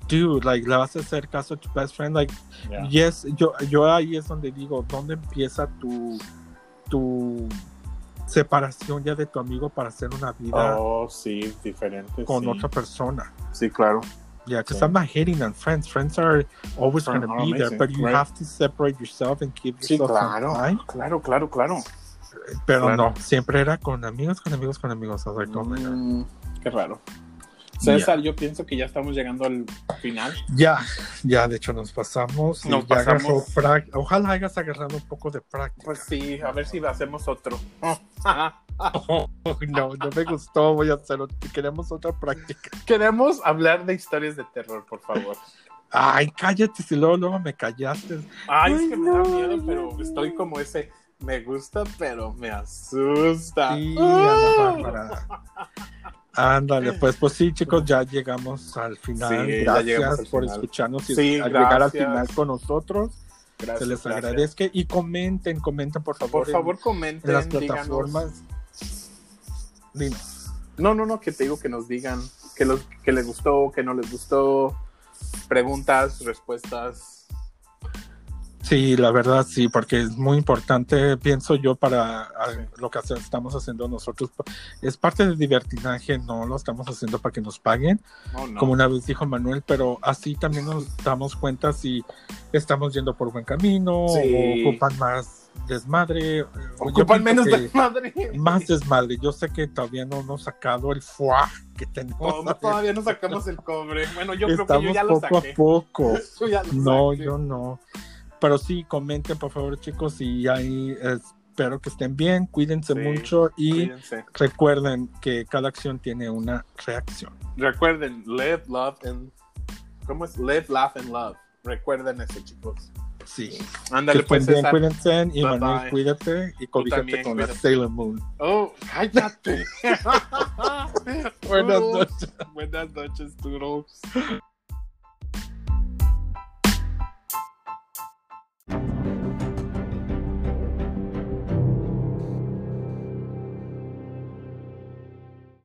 [SPEAKER 2] dude, like, le vas a hacer caso a tu best friend, like,
[SPEAKER 1] Yeah.
[SPEAKER 2] yes, yo, yo ahí es donde digo, ¿dónde empieza tu, tu separación ya de tu amigo para hacer una vida
[SPEAKER 1] Oh, sí, diferente.
[SPEAKER 2] con
[SPEAKER 1] sí.
[SPEAKER 2] otra persona?
[SPEAKER 1] Sí, claro.
[SPEAKER 2] Yeah, because
[SPEAKER 1] Sí.
[SPEAKER 2] I'm not hating on friends. Friends are always going to
[SPEAKER 1] are
[SPEAKER 2] be there, but you
[SPEAKER 1] right.
[SPEAKER 2] have to separate yourself and
[SPEAKER 1] Sí,
[SPEAKER 2] yourself some
[SPEAKER 1] claro.
[SPEAKER 2] time.
[SPEAKER 1] Claro, claro, claro.
[SPEAKER 2] Pero
[SPEAKER 1] Claro.
[SPEAKER 2] no, siempre era con amigos, con amigos, con amigos. I was like, oh.
[SPEAKER 1] Mm, qué raro. César, yo pienso que ya estamos llegando al final.
[SPEAKER 2] Ya, ya, de hecho nos pasamos.
[SPEAKER 1] Nos pasamos.
[SPEAKER 2] Ojalá hayas agarrado un poco de práctica.
[SPEAKER 1] Pues sí, a ver si hacemos otro. <laughs>
[SPEAKER 2] no, no me gustó, voy a hacerlo. Queremos otra práctica.
[SPEAKER 1] Queremos hablar de historias de terror, por favor.
[SPEAKER 2] Ay, cállate, si luego, luego me callaste.
[SPEAKER 1] Ay, es que me da miedo,
[SPEAKER 2] no,
[SPEAKER 1] pero
[SPEAKER 2] no.
[SPEAKER 1] estoy como ese. Me gusta, pero me asusta.
[SPEAKER 2] Sí. Ana Bárbara. Ándale, pues, pues sí, chicos, ya llegamos al final.
[SPEAKER 1] Sí,
[SPEAKER 2] gracias
[SPEAKER 1] al
[SPEAKER 2] por
[SPEAKER 1] final.
[SPEAKER 2] escucharnos y
[SPEAKER 1] Sí,
[SPEAKER 2] al llegar al final con nosotros.
[SPEAKER 1] Gracias,
[SPEAKER 2] Se les
[SPEAKER 1] gracias.
[SPEAKER 2] agradezca y comenten, comenten por favor.
[SPEAKER 1] Por
[SPEAKER 2] en-
[SPEAKER 1] favor,
[SPEAKER 2] en,
[SPEAKER 1] comenten.
[SPEAKER 2] las
[SPEAKER 1] díganos.
[SPEAKER 2] plataformas. Dinos.
[SPEAKER 1] No, no, no, que te digo que nos digan que, los, que les gustó, que no les gustó. Preguntas, respuestas.
[SPEAKER 2] Sí, la verdad sí, porque es muy importante, pienso yo, para a- lo que estamos haciendo nosotros. Es parte del divertinaje, no lo estamos haciendo para que nos paguen,
[SPEAKER 1] Oh, no.
[SPEAKER 2] como una vez dijo Manuel, pero así también nos damos cuenta si estamos yendo por buen camino
[SPEAKER 1] Sí.
[SPEAKER 2] o ocupan más desmadre. yo
[SPEAKER 1] Ocupan menos
[SPEAKER 2] que
[SPEAKER 1] de madre.
[SPEAKER 2] Más desmadre. Yo sé que todavía no hemos sacado el fuá que tenemos.
[SPEAKER 1] No, todavía no sacamos el cobre. Bueno, yo creo que yo ya lo
[SPEAKER 2] poco
[SPEAKER 1] saqué.
[SPEAKER 2] a poco. <laughs>
[SPEAKER 1] Yo ya lo
[SPEAKER 2] No,
[SPEAKER 1] saqué.
[SPEAKER 2] yo no. Pero sí, comenten por favor chicos y ahí espero que estén bien, cuídense
[SPEAKER 1] Sí,
[SPEAKER 2] mucho y
[SPEAKER 1] Cuídense.
[SPEAKER 2] recuerden que cada acción tiene una reacción.
[SPEAKER 1] Recuerden, live, love, and. ¿Cómo es? Live, laugh, and love. Recuerden eso, chicos.
[SPEAKER 2] Sí.
[SPEAKER 1] Ándale, pues,
[SPEAKER 2] bien, cuídense y
[SPEAKER 1] Bye,
[SPEAKER 2] Manuel
[SPEAKER 1] bye.
[SPEAKER 2] cuídate y cobíjate con la
[SPEAKER 1] cuídate.
[SPEAKER 2] Sailor Moon.
[SPEAKER 1] Oh, cállate. <laughs>
[SPEAKER 2] Buenas
[SPEAKER 1] Oh,
[SPEAKER 2] noches.
[SPEAKER 1] Buenas noches, Toodles.